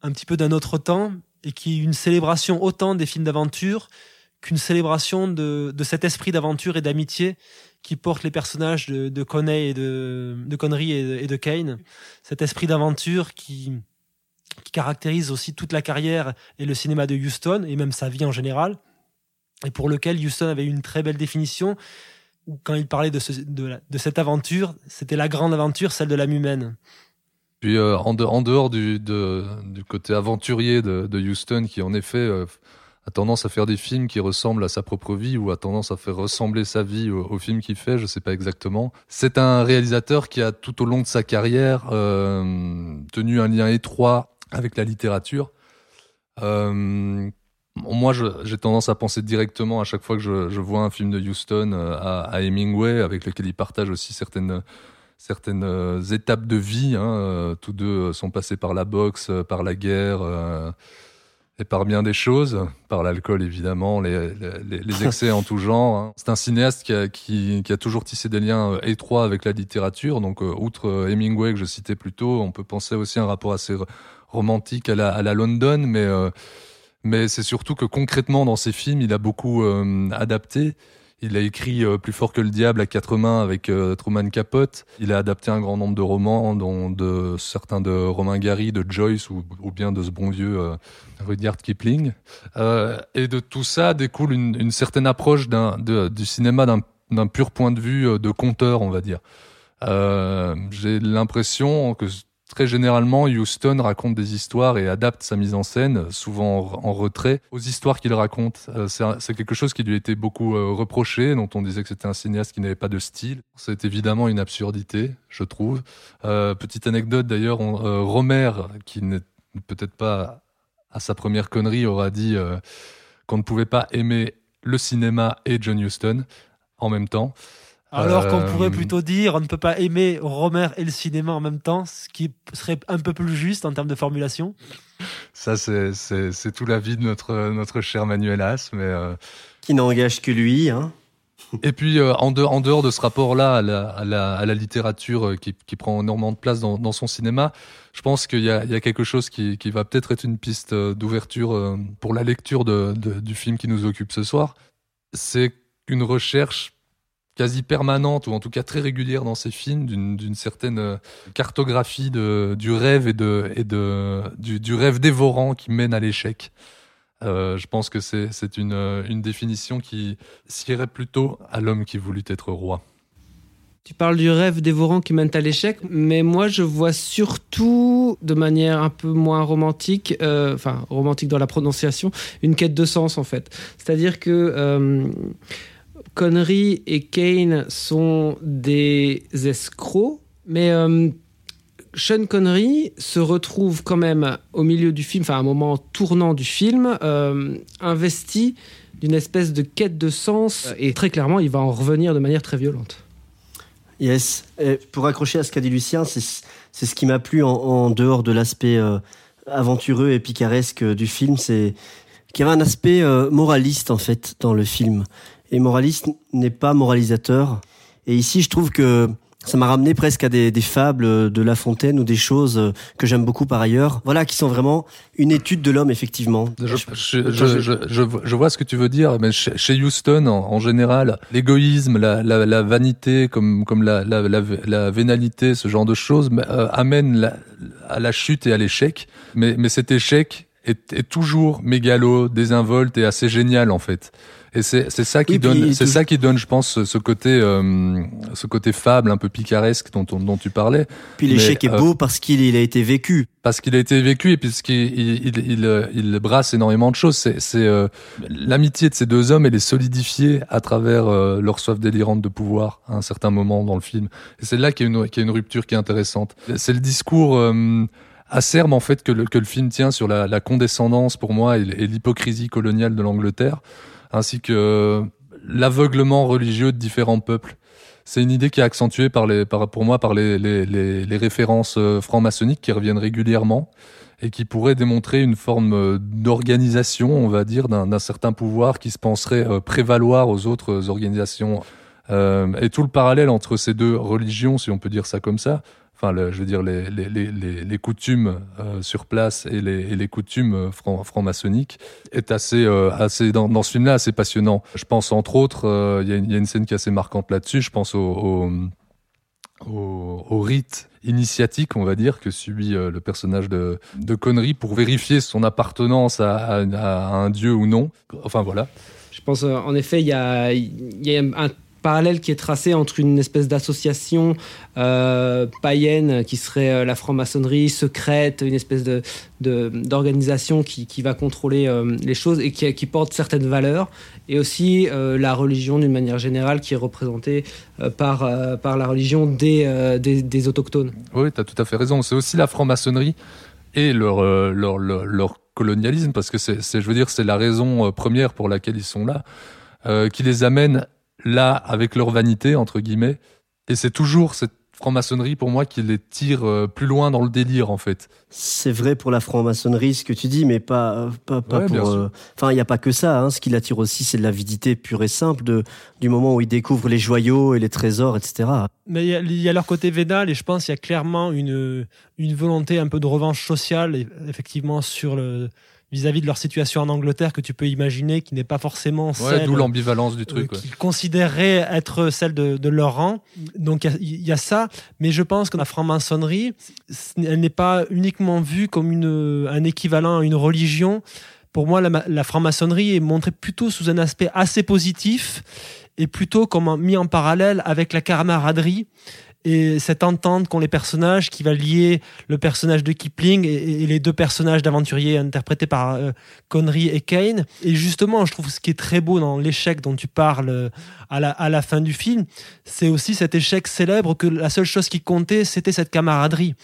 un petit peu d'un autre temps et qui est une célébration autant des films d'aventure qu'une célébration de, de, cet esprit d'aventure et d'amitié qui porte les personnages de, de et de, Connery et de, Kane. Cet esprit d'aventure qui, caractérise aussi toute la carrière et le cinéma de Houston et même sa vie en général et pour lequel Houston avait une très belle définition où quand il parlait de, de, cette aventure, c'était la grande aventure, celle de l'âme humaine. Puis euh, en, de, en, dehors du, côté aventurier de, Houston, qui en effet euh, a tendance à faire des films qui ressemblent à sa propre vie ou a tendance à faire ressembler sa vie au, au film qu'il fait, je sais pas exactement. C'est un réalisateur qui a tout au long de sa carrière euh, tenu un lien étroit avec la littérature. Moi, j'ai tendance à penser directement à chaque fois que je, je vois un film de Houston à, à, Hemingway, avec lequel il partage aussi certaines certaines euh, étapes de vie. Hein, euh, tous deux sont passés par la boxe, euh, par la guerre et par bien des choses, par l'alcool évidemment, les, excès en tout genre. Hein. C'est un cinéaste qui a, toujours tissé des liens étroits avec la littérature. Donc, outre Hemingway que je citais plus tôt, on peut penser aussi à un rapport assez romantique à la, London, mais c'est surtout que concrètement dans ses films, il a beaucoup adapté. Il a écrit euh, Plus fort que le diable à quatre mains avec euh, Truman Capote. Il a adapté un grand nombre de romans, dont de certains de Romain Gary, de Joyce ou, ou bien de ce bon vieux euh, Rudyard Kipling. Euh, et de tout ça découle une, une certaine approche d'un, du cinéma d'un, pur point de vue de conteur, on va dire. J'ai l'impression que Très généralement, Houston raconte des histoires et adapte sa mise en scène, souvent en retrait, aux histoires qu'il raconte. Euh, c'est quelque chose qui lui était beaucoup euh, reproché, dont on disait que c'était un cinéaste qui n'avait pas de style. C'est évidemment une absurdité, je trouve. Euh, petite anecdote d'ailleurs, Romer, qui n'est peut-être pas à sa première connerie, aura dit qu'on ne pouvait pas aimer le cinéma et John Huston en même temps. Alors qu'on pourrait euh, plutôt dire on ne peut pas aimer Romer et le cinéma en même temps, ce qui serait un peu plus juste en termes de formulation. Ça, c'est tout l'avis de notre, notre cher Manuel As, mais... Euh, qui n'engage que lui, hein et puis euh, en, dehors, en, dehors, de ce rapport-là à la, à, la, à la, littérature qui, qui, prend énormément de place dans, dans son cinéma, je pense qu'il y, y, a quelque chose qui, qui va peut-être être une piste d'ouverture pour la lecture de, de, du film qui nous occupe ce soir. C'est une recherche quasi permanente ou en tout cas très régulière dans ses films d'une certaine euh, cartographie de, du rêve et de et de du, du rêve dévorant qui mène à l'échec. Euh, je pense que c'est une, une définition qui sierait plutôt à l'homme qui voulut être roi. Tu parles du rêve dévorant qui mène à l'échec, mais moi je vois surtout, de manière un peu moins romantique, euh, enfin romantique dans la prononciation, une quête de sens en fait. C'est-à-dire que euh, Connery et Kane sont des escrocs, mais euh, Sean Connery se retrouve quand même au milieu du film, enfin à un moment tournant du film, euh, investi d'une espèce de quête de sens, et très clairement, il va en revenir de manière très violente. Yes. Et pour accrocher à ce qu'a dit Lucien, c'est ce qui m'a plu en, en, dehors de l'aspect euh, aventureux et picaresque du film, c'est qu'il y avait un aspect moraliste en fait dans le film. Et moraliste n'est pas moralisateur. Et ici, je trouve que ça m'a ramené presque à des, des, fables de La Fontaine ou des choses que j'aime beaucoup par ailleurs. Voilà, qui sont vraiment une étude de l'homme, effectivement. Je, je, je, je, vois ce que tu veux dire, mais chez Houston, en, en général, l'égoïsme, la, la, la, vanité, comme, comme la, la, la, vénalité, ce genre de choses, euh, amène à la chute et à l'échec. Mais, mais cet échec est, est toujours mégalo, désinvolte et assez génial, en fait. Et c'est ça qui donne, c'est ça qui donne, je pense, ce côté, euh, ce côté fable, un peu picaresque dont, dont, tu parlais. Puis l'échec est beau euh, parce qu'il il a été vécu. Parce qu'il a été vécu et puisqu'il il, il, il, brasse énormément de choses. C'est euh, l'amitié de ces deux hommes, elle est solidifiée à travers euh, leur soif délirante de pouvoir à un certain moment dans le film. Et c'est là qu'il y, qu y, a une rupture qui est intéressante. C'est le discours euh, acerbe en fait que le, que le film tient sur la, la condescendance pour moi et, l'hypocrisie coloniale de l'Angleterre ainsi que l'aveuglement religieux de différents peuples. C'est une idée qui est accentuée par les, par, pour moi par les, les, les, références euh, franc-maçonniques qui reviennent régulièrement et qui pourraient démontrer une forme euh, d'organisation, on va dire, d'un certain pouvoir qui se penserait euh, prévaloir aux autres organisations. Euh, et tout le parallèle entre ces deux religions, si on peut dire ça comme ça, enfin, je veux dire les, les, les, coutumes euh, sur place et les, les coutumes euh, franc, franc-maçonniques est assez, euh, assez dans, dans ce film-là assez passionnant. Je pense entre autres, il y, a une scène qui est assez marquante là-dessus. Je pense au, au, rite initiatique, on va dire, que subit le personnage de, de Connery pour vérifier son appartenance à, un dieu ou non. Enfin voilà. Je pense en effet, il y a, y a un parallèle qui est tracé entre une espèce d'association euh, païenne qui serait euh, la franc-maçonnerie secrète, une espèce de, d'organisation qui, qui, va contrôler euh, les choses et qui, qui, porte certaines valeurs, et aussi la religion d'une manière générale qui est représentée par, par la religion des, des, des, autochtones. Oui, tu as tout à fait raison. C'est aussi la franc-maçonnerie et leur, leur, leur, leur, colonialisme, parce que c'est, je veux dire, c'est la raison première pour laquelle ils sont là, qui les amène là avec leur vanité entre guillemets et c'est toujours cette franc-maçonnerie pour moi qui les tire euh, plus loin dans le délire en fait. C'est vrai pour la franc-maçonnerie ce que tu dis, mais pas, pas, pas pour. Euh, enfin, il n'y a pas que ça. Hein. Ce qui l'attire aussi, c'est l'avidité pure et simple de, du moment où ils découvrent les joyaux et les trésors, etc. Mais il y, y, a leur côté vénal et je pense qu'il y a clairement une, une volonté un peu de revanche sociale, effectivement, sur le vis-à-vis de leur situation en Angleterre que tu peux imaginer, qui n'est pas forcément celle. d'où l'ambivalence du truc. Euh, qu'ils considéraient être celle de, leur rang. Donc il y, a ça, mais je pense que la franc-maçonnerie, elle n'est pas uniquement vue comme une, un équivalent à une religion. Pour moi, la, la franc-maçonnerie est montrée plutôt sous un aspect assez positif et plutôt comme mis en parallèle avec la camaraderie et cette entente qu'ont les personnages qui va lier le personnage de Kipling et, les deux personnages d'aventuriers interprétés par euh, Connery et Kane. Et justement, je trouve ce qui est très beau dans l'échec dont tu parles euh, à la, à la fin du film, c'est aussi cet échec célèbre que la seule chose qui comptait, c'était cette camaraderie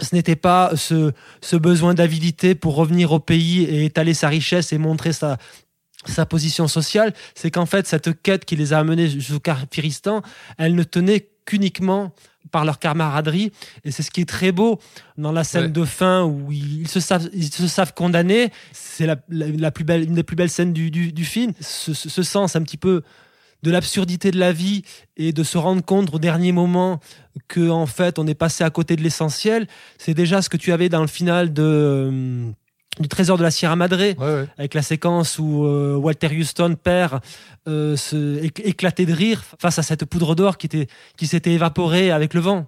ce n'était pas ce, ce besoin d'avidité pour revenir au pays et étaler sa richesse et montrer sa, sa position sociale, c'est qu'en fait, cette quête qui les a amenés jusqu'au Kafiristan, elle ne tenait qu'uniquement par leur camaraderie. Et c'est ce qui est très beau dans la scène de fin où ils se savent, ils se savent condamnés. C'est la, la, plus belle, une des plus belles scènes du, du, film. Ce, ce, sens un petit peu de l'absurdité de la vie et de se rendre compte au dernier moment que en fait on est passé à côté de l'essentiel. C'est déjà ce que tu avais dans le final de euh, du trésor de la Sierra Madre, avec la séquence où euh, Walter Houston perd euh, se, éclater de rire face à cette poudre d'or qui, était, qui s'était évaporée avec le vent.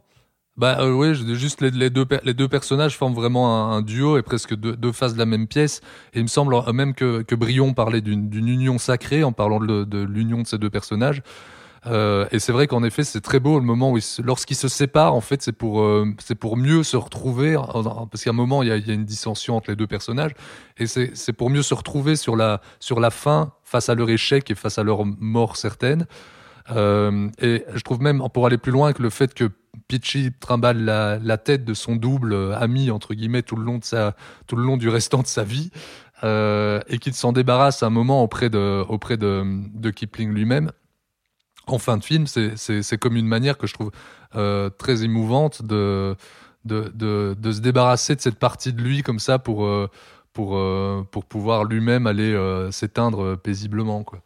Bah euh, oui, juste les, les, deux, les deux personnages forment vraiment un, duo et presque deux, deux, faces de la même pièce. Et il me semble même que, que Brion parlait d'une union sacrée en parlant de, de l'union de ces deux personnages. Euh, et c'est vrai qu'en effet, c'est très beau le moment où lorsqu'ils se séparent, en fait, c'est pour euh, c'est pour mieux se retrouver, parce qu'à un moment il y a, une dissension entre les deux personnages, et c'est pour mieux se retrouver sur la sur la fin face à leur échec et face à leur mort certaine. Euh, et je trouve même, pour aller plus loin, que le fait que Pitchy trimballe la, la tête de son double ami entre guillemets tout le long de sa tout le long du restant de sa vie, euh, et qu'il s'en débarrasse à un moment auprès de auprès de, de Kipling lui-même en fin de film, c'est comme une manière que je trouve euh, très émouvante de, de, de, se débarrasser de cette partie de lui comme ça pour, euh, pour, euh, pour pouvoir lui-même aller s'éteindre paisiblement. Quoi.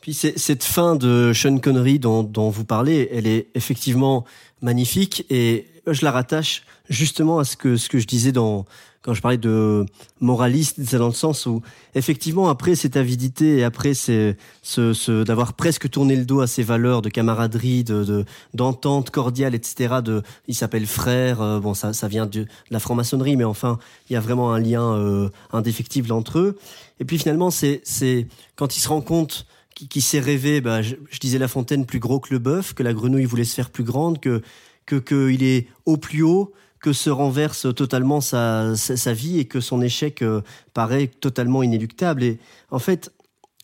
Puis cette fin de Sean Connery dont, dont vous parlez, elle est effectivement magnifique et je la rattache justement à ce que, ce que je disais dans, quand je parlais de moraliste, c'est dans le sens où effectivement après cette avidité et après ce, ce d'avoir presque tourné le dos à ses valeurs de camaraderie, de d'entente cordiale, etc. De, il s'appelle frère. Euh, bon, ça ça vient de, la franc-maçonnerie, mais enfin il y a vraiment un lien euh, indéfectible entre eux. Et puis finalement c'est c'est quand il se rend compte qu'il s'est rêvé, bah, je, je, disais La Fontaine plus gros que le bœuf, que la grenouille voulait se faire plus grande, que que qu'il est au plus haut, que se renverse totalement sa, sa, vie et que son échec euh, paraît totalement inéluctable. Et en fait,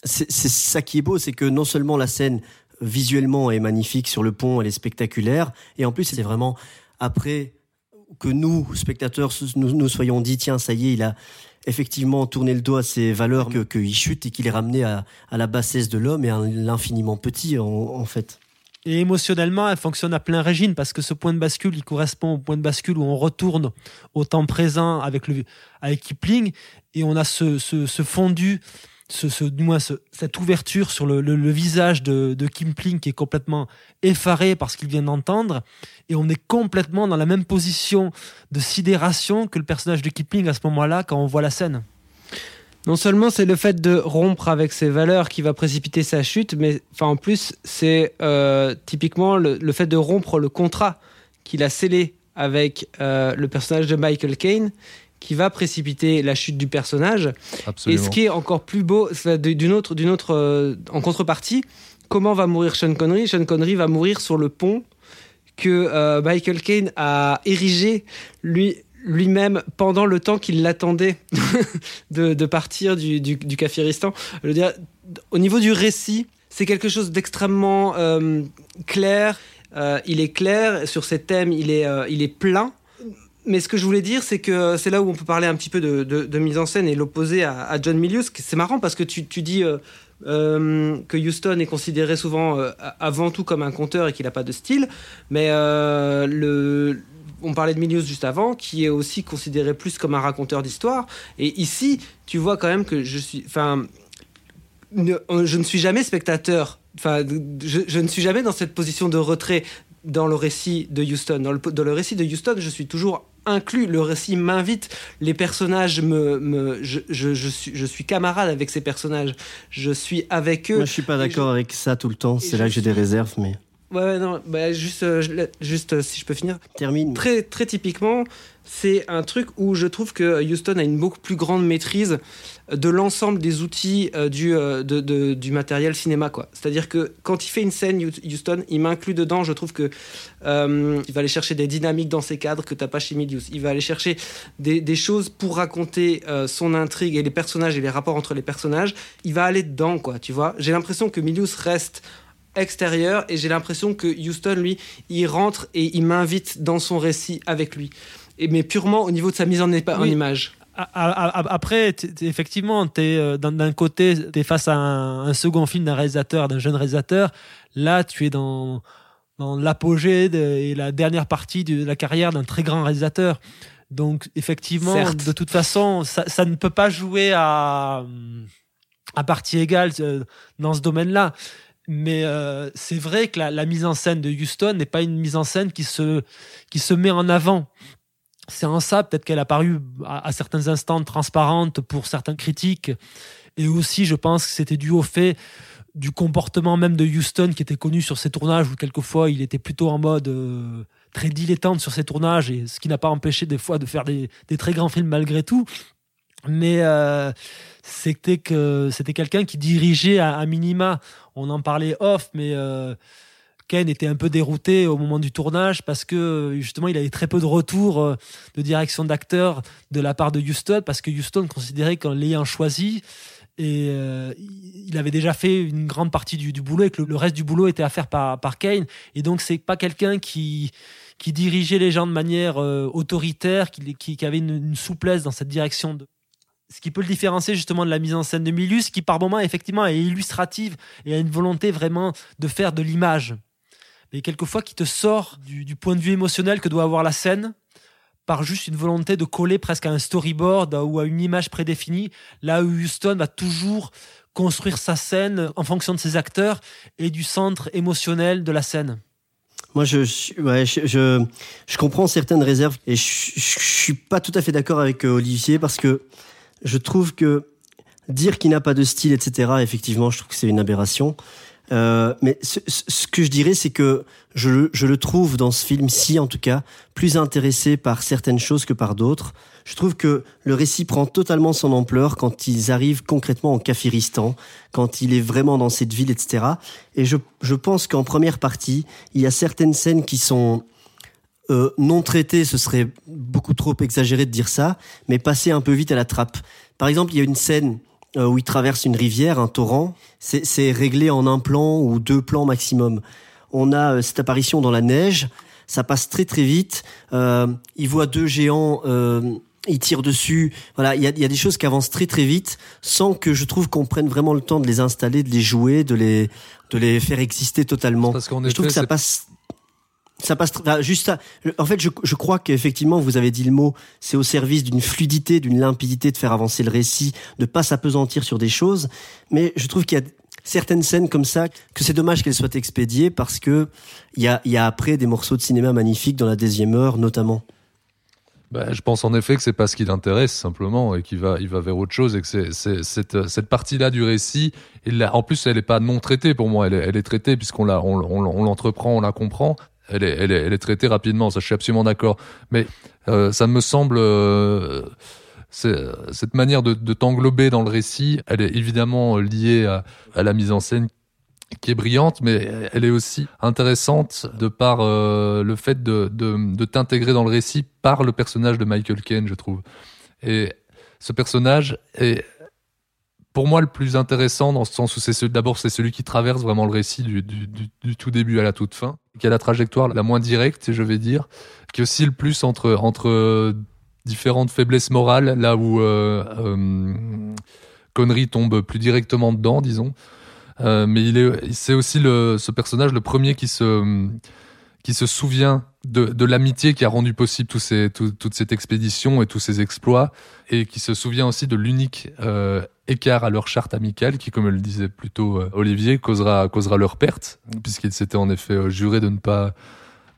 c'est ça qui est beau, c'est que non seulement la scène visuellement est magnifique sur le pont, elle est spectaculaire, et en plus c'est vraiment après que nous, spectateurs, nous, nous soyons dit, tiens, ça y est, il a effectivement tourné le dos à ses valeurs, qu'il chute et qu'il est ramené à, à la bassesse de l'homme et à l'infiniment petit, en fait. Et émotionnellement, elle fonctionne à plein régime parce que ce point de bascule, il correspond au point de bascule où on retourne au temps présent avec, le, avec Kipling et on a ce, ce, fondu, ce, ce, du moins ce, cette ouverture sur le, le, visage de, de, Kipling qui est complètement effaré par ce qu'il vient d'entendre et on est complètement dans la même position de sidération que le personnage de Kipling à ce moment-là quand on voit la scène. Non seulement c'est le fait de rompre avec ses valeurs qui va précipiter sa chute, mais enfin en plus c'est euh, typiquement le, le, fait de rompre le contrat qu'il a scellé avec euh, le personnage de Michael Caine qui va précipiter la chute du personnage. Absolument. Et ce qui est encore plus beau, d'une autre, d'une autre, euh, en contrepartie, comment va mourir Sean Connery? Sean Connery va mourir sur le pont que Michael Caine a érigé lui lui-même pendant le temps qu'il l'attendait de, partir du, du, Kafiristan. Au niveau du récit, c'est quelque chose d'extrêmement euh, clair. Euh, il est clair sur ces thèmes, il est, euh, il est plein. Mais ce que je voulais dire, c'est que c'est là où on peut parler un petit peu de, de, mise en scène et l'opposer à, John Milius. C'est marrant parce que tu, tu dis que Houston est considéré souvent avant tout comme un conteur et qu'il n'a pas de style, mais le, on parlait de Milius juste avant, qui est aussi considéré plus comme un raconteur d'histoire. Et ici, tu vois quand même que je suis, enfin, ne- je ne suis jamais spectateur. Enfin, je, je ne suis jamais dans cette position de retrait dans le récit de Houston. Dans le, dans le récit de Houston, je suis toujours inclus. Le récit m'invite. Les personnages me, me je, je, je suis, je suis camarade avec ces personnages. Je suis avec eux. Moi, je suis pas d'accord avec ça tout le temps. C'est là que j'ai des réserves, mais. Ouais, ouais, non, bah, juste, euh, juste euh, si je peux finir. Termine. Très, très typiquement, c'est un truc où je trouve que Houston a une beaucoup plus grande maîtrise de l'ensemble des outils euh, du, de- de- du matériel cinéma. quoi. C'est-à-dire que quand il fait une scène, Houston, il m'inclut dedans. Je trouve que il va aller chercher des dynamiques dans ses cadres que t'as pas chez Milius. Il va aller chercher des, des choses pour raconter son intrigue et les personnages et les rapports entre les personnages. Il va aller dedans, quoi. Tu vois. J'ai l'impression que Milius reste extérieur et j'ai l'impression que Houston lui il rentre et il m'invite dans son récit avec lui et mais purement au niveau de sa mise en, en image Après, effectivement, t'es, d'un côté, tu es face à un, un second film d'un réalisateur, d'un jeune réalisateur. Là, tu es dans, dans l'apogée et la dernière partie de la carrière d'un très grand réalisateur. Donc, effectivement, Certes. de toute façon, ça, ça ne peut pas jouer à, à partie égale euh, dans ce domaine-là. Mais euh, c'est vrai que la, mise en scène de Houston n'est pas une mise en scène qui se, qui se met en avant. C'est en ça peut-être qu'elle a paru à, certains instants transparente pour certains critiques. Et aussi je pense que c'était dû au fait du comportement même de Houston qui était connu sur ses tournages où quelquefois il était plutôt en mode euh, très dilettante sur ses tournages et ce qui n'a pas empêché des fois de faire des, des très grands films malgré tout. Mais euh, c'était que c'était quelqu'un qui dirigeait à, minima. On en parlait off mais euh, Ken était un peu dérouté au moment du tournage parce que justement il avait très peu de retours euh, de direction d'acteur de la part de Houston parce que Houston considérait qu'en l'ayant choisi et euh, il avait déjà fait une grande partie du, du boulot et que le, reste du boulot était à faire par, par Kane. Et donc c'est pas quelqu'un qui qui dirigeait les gens de manière euh, autoritaire qui, qui, qui avait une, une souplesse dans cette direction de ce qui peut le différencier justement de la mise en scène de Milius, qui par moments effectivement est illustrative et a une volonté vraiment de faire de l'image. Mais quelquefois qui te sort du, point de vue émotionnel que doit avoir la scène par juste une volonté de coller presque à un storyboard ou à une image prédéfinie, là où Houston va toujours construire sa scène en fonction de ses acteurs et du centre émotionnel de la scène. Moi, je, comprends certaines réserves et je, je, je suis pas tout à fait d'accord avec euh, Olivier parce que je trouve que dire qu'il n'a pas de style, etc., effectivement, je trouve que c'est une aberration. Euh, mais ce, ce- que je dirais, c'est que je, le- je le trouve dans ce film-ci, en tout cas, plus intéressé par certaines choses que par d'autres. Je trouve que le récit prend totalement son ampleur quand ils arrivent concrètement en Kafiristan, quand il est vraiment dans cette ville, etc. Et je, je pense qu'en première partie, il y a certaines scènes qui sont euh, non traitées, ce serait beaucoup trop exagéré de dire ça, mais passer un peu vite à la trappe. Par exemple, il y a une scène euh, où il traverse une rivière, un torrent. C'est réglé en un plan ou deux plans maximum. On a euh, cette apparition dans la neige. Ça passe très très vite. Il voit deux géants. Il tire dessus. Voilà, il y a, il y a des choses qui avancent très très vite, sans que je trouve qu'on prenne vraiment le temps de les installer, de les jouer, de les de les faire exister totalement. Parce qu'en je trouve que ça passe ça passe juste. Je- En fait, je, je crois qu'effectivement, vous avez dit le mot, c'est au service d'une fluidité, d'une limpidité de faire avancer le récit, de pas s'apesantir sur des choses. Mais je trouve qu'il y a certaines scènes comme ça que c'est dommage qu'elles soient expédiées parce que il y a, après des morceaux de cinéma magnifiques dans la deuxième heure, notamment. Bah, je pense en effet que c'est pas ce qui l'intéresse simplement et qu'il va, il va vers autre chose et que c'est, cette, cette partie-là du récit. En plus, elle est pas non traitée pour moi. Elle est, traitée puisqu'on la, on l'entreprend, on la comprend. Elle est, elle est, elle est traitée rapidement. Ça, je suis absolument d'accord. Mais euh, ça me semble, euh, cette manière de, de t'englober dans le récit, elle est évidemment liée à, à la mise en scène qui est brillante, mais elle est aussi intéressante de par euh, le fait de, de, de t'intégrer dans le récit par le personnage de Michael Caine, je trouve. Et ce personnage est pour moi le plus intéressant dans ce sens où c'est d'abord c'est celui qui traverse vraiment le récit du, du, du tout début à la toute fin, qui a la trajectoire la moins directe, je vais dire, qui oscille le plus entre entre différentes faiblesses morales, là où euh, euh, Connery tombe plus directement dedans, disons. Euh, mais c'est aussi ce personnage le premier qui se, qui se souvient de, de l'amitié qui a rendu possible tous ces, tout- toute cette expédition et tous ces exploits, et qui se souvient aussi de l'unique euh, écart à leur charte amicale, qui, comme le disait plutôt euh, Olivier, causera, causera leur perte, puisqu'ils s'étaient en effet euh, jurés de ne pas,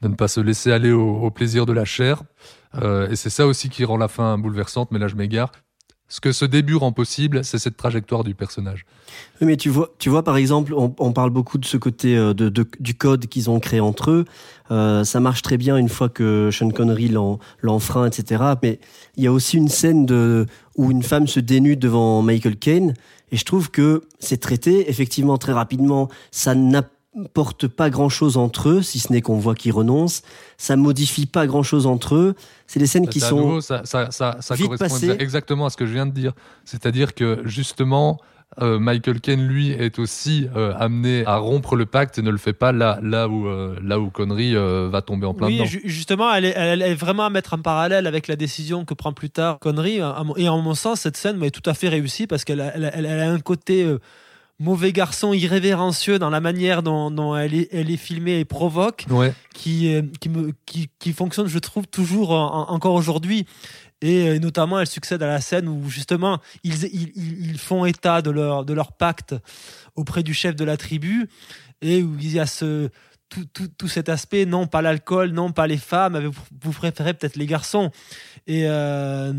de ne pas se laisser aller au, au plaisir de la chair. Euh, et c'est ça aussi qui rend la fin bouleversante, mais là je m'égare. Ce que ce début rend possible, c'est cette trajectoire du personnage. Oui, mais tu vois, tu vois, par exemple, on, on parle beaucoup de ce côté euh, de, de- du code qu'ils ont créé entre eux. Euh, ça marche très bien une fois que Sean Connery l'en- l'enfreint, etc. Mais il y a aussi une scène de, où une femme se dénude devant Michael Caine. Et je trouve que c'est traité effectivement très rapidement. Ça n'apporte pas grand-chose entre eux, si ce n'est qu'on voit qu'ils renoncent. Ça modifie pas grand-chose entre eux. C'est des scènes qui sont nouveau, ça, ça, ça, ça vite correspond passées. exa- exactement à ce que je viens de dire. C'est-à-dire que justement, euh, Michael Caine, lui, est aussi euh, amené à rompre le pacte et ne le fait pas là, là où, euh, là où Connery euh, va tomber en plein Oui, dedans. ju- justement, elle est, elle est vraiment à mettre en parallèle avec la décision que prend plus tard Connery. Et en mon sens, cette scène est tout à fait réussie parce qu'elle a, elle a- elle a un côté euh, mauvais garçon irrévérencieux dans la manière dont, dont elle, est, elle est filmée et provoque, Ouais. qui, euh, qui, me, qui, qui fonctionne, je trouve, toujours en- en- encore aujourd'hui. Et euh, notamment, elle succède à la scène où justement ils, ils, ils ils font état de leur, de leur pacte auprès du chef de la tribu et où il y a ce, tout, tout, tout cet aspect, non pas l'alcool, non pas les femmes, vous, préférez peut-être les garçons. Et, euh,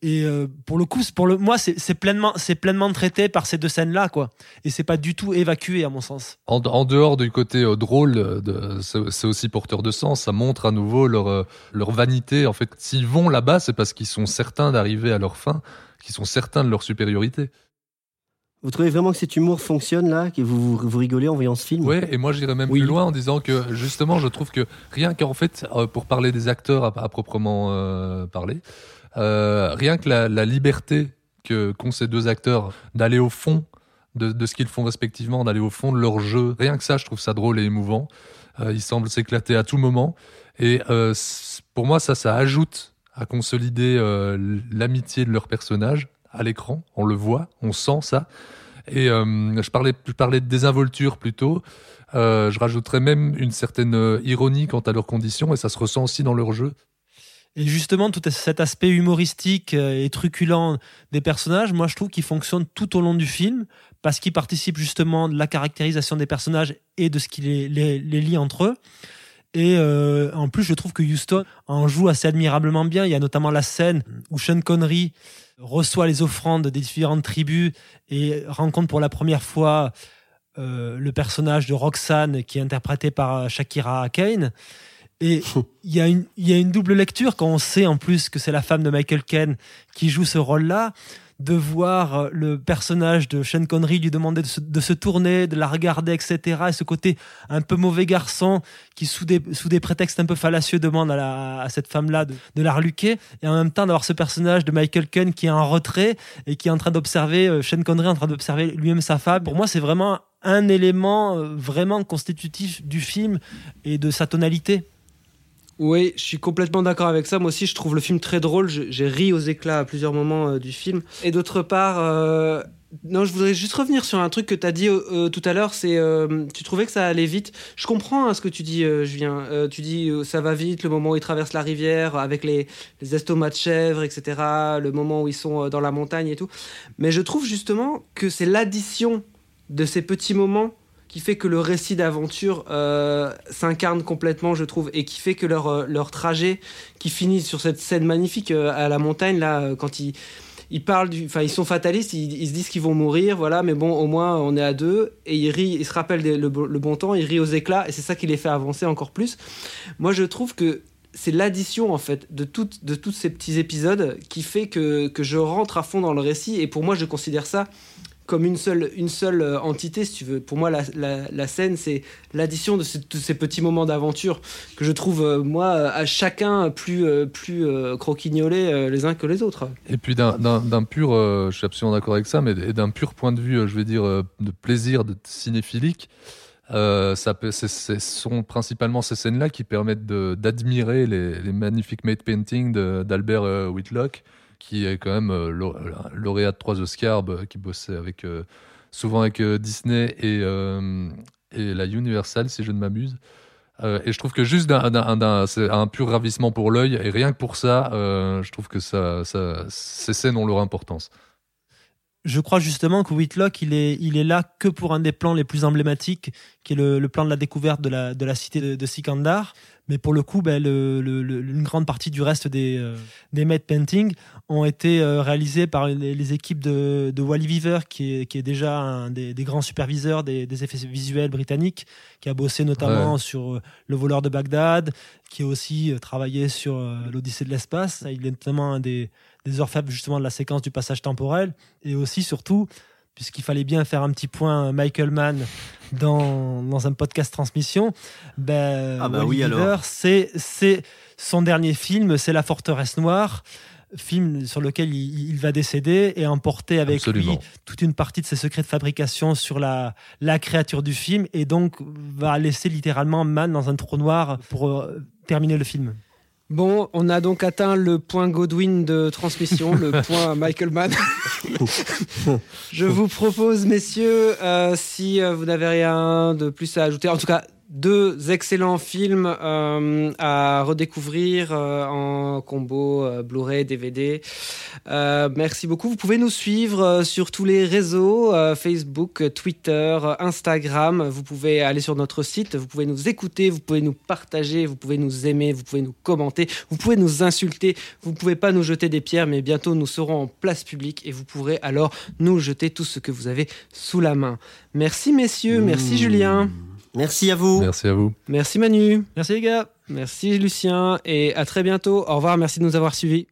et euh, pour le coup, pour le, moi, c'est pleinement, pleinement traité par ces deux scènes-là, quoi. Et c'est pas du tout évacué, à mon sens. En, en dehors du côté euh, drôle, c'est aussi porteur de sens. Ça montre à nouveau leur, leur vanité. En fait, s'ils vont là-bas, c'est parce qu'ils sont certains d'arriver à leur fin, qu'ils sont certains de leur supériorité. Vous trouvez vraiment que cet humour fonctionne là, que vous, vous, vous rigolez en voyant ce film? Ouais, et moi j'irais même Oui. plus loin en disant que justement, je trouve que rien qu'en fait, euh, pour parler des acteurs à, à proprement euh, parler, euh, rien que la, la liberté que qu'ont ces deux acteurs d'aller au fond de, de ce qu'ils font respectivement, d'aller au fond de leur jeu, rien que ça, je trouve ça drôle et émouvant. Euh, ils semblent s'éclater à tout moment, et pour moi, ça, ça ajoute à consolider l'amitié de leurs personnages à l'écran. On le voit, on sent ça. Et euh, je parlais, de désinvolture plutôt. Euh, je rajouterais même une certaine euh, ironie quant à leurs conditions, et ça se ressent aussi dans leur jeu. Et justement, tout cet aspect humoristique et truculent des personnages, moi je trouve qu'il fonctionne tout au long du film parce qu'il participe justement de la caractérisation des personnages et de ce qui les lie entre eux. Et euh, en plus, je trouve que Houston en joue assez admirablement bien. Il y a notamment la scène où Sean Connery reçoit les offrandes des différentes tribus et rencontre pour la première fois euh, le personnage de Roxane qui est interprété par euh, Shakira Kane. Et il y, a une- il y a une double lecture quand on sait en plus que c'est la femme de Michael Caine qui joue ce rôle-là, de voir euh, le personnage de Sean Connery lui demander de se, tourner, de la regarder, etc. Et ce côté un peu mauvais garçon qui, sous des, sous des prétextes un peu fallacieux, demande à, cette femme-là de, de la reluquer. Et en même temps d'avoir ce personnage de Michael Caine qui est en retrait et qui est en train d'observer, euh, Sean Connery en train d'observer lui-même sa femme. Pour moi, c'est vraiment un élément euh, vraiment constitutif du film et de sa tonalité. Oui, je suis complètement d'accord avec ça. Moi aussi, je trouve le film très drôle. J'ai ri aux éclats à plusieurs moments euh, du film. Et d'autre part, euh, non, je voudrais juste revenir sur un truc que tu as dit euh, tout à l'heure. C'est, tu trouvais que ça allait vite. Je comprends hein, ce que tu dis, Julien. Tu dis ça va vite, le moment où ils traversent la rivière avec les, les estomacs de chèvre, etc. Le moment où ils sont dans la montagne et tout. Mais je trouve justement que c'est l'addition de ces petits moments qui fait que le récit d'aventure euh, s'incarne complètement, je trouve, et qui fait que leur, euh, leur trajet, qui finit sur cette scène magnifique euh, à la montagne, là, quand ils, ils parlent du. Enfin, ils sont fatalistes, ils, se disent qu'ils vont mourir, voilà, mais bon, au moins, on est à deux, et ils rient, ils se rappellent le, le bon temps, ils rient aux éclats, et c'est ça qui les fait avancer encore plus. Moi, je trouve que c'est l'addition en fait de de tous ces petits épisodes qui fait que, que je rentre à fond dans le récit et pour moi je considère ça comme une seule, une seule euh, entité, si tu veux. Pour moi, la, la- scène, c'est l'addition de ce- tous ces petits moments d'aventure que je trouve, euh, moi, à chacun plus, euh, plus croquignolés les uns que les autres. Et puis d'un- pur, je suis absolument d'accord avec ça, mais d'un pur point de vue, je vais dire, de plaisir de cinéphilique, ça ce sont principalement ces scènes-là qui permettent de- d'admirer les, les magnifiques made paintings de- d'Albert Whitlock, qui est quand même euh, lau- lauréat de trois Oscars, bah, qui bossait avec euh, souvent avec euh, Disney et, et la Universal, si je ne m'abuse. Et je trouve que juste d'un, un pur ravissement pour l'œil, et rien que pour ça, je trouve que ça, ça, ces scènes ont leur importance. Je crois justement que Whitlock, il est, il est là que pour un des plans les plus emblématiques, qui est le, le plan de la découverte de la, de la cité de, de Sikandar. Mais pour le coup, ben, le- le- le- une grande partie du reste des, euh, des matte paintings ont été euh, réalisés par les, les équipes de, de Wally Weaver, qui est, qui est déjà un des, des grands superviseurs des, des effets visuels britanniques, qui a bossé notamment Ouais. sur euh, Le voleur de Bagdad, qui a aussi euh, travaillé sur euh, l'Odyssée de l'espace. Il est notamment un des, des orfèvres justement de la séquence du passage temporel, et aussi surtout puisqu'il fallait bien faire un petit point Michael Mann dans, dans un podcast transmission, ben, Ah bah oui, c'est c'est son dernier film, c'est La Forteresse Noire, film sur lequel il, il va décéder et emporter avec Absolument. lui toute une partie de ses secrets de fabrication sur la, la créature du film et donc va laisser littéralement Mann dans un trou noir pour euh, terminer le film. Bon, on a donc atteint le point Godwin de transmission, le point Michael Mann. Je vous propose, messieurs, euh, si euh, vous n'avez rien de plus à ajouter, en tout cas deux excellents films euh, à redécouvrir euh, en combo euh, Blu-ray, DVD. Merci beaucoup. Vous pouvez nous suivre sur tous les réseaux, Facebook, Twitter, Instagram. Vous pouvez aller sur notre site, vous pouvez nous écouter, vous pouvez nous partager, vous pouvez nous aimer, vous pouvez nous commenter, vous pouvez nous insulter, vous pouvez pas nous jeter des pierres, mais bientôt nous serons en place publique et vous pourrez alors nous jeter tout ce que vous avez sous la main. Merci messieurs, merci Julien. Merci à vous. Merci à vous. Merci Manu. Merci les gars. Merci Lucien et à très bientôt. Au revoir, merci de nous avoir suivis.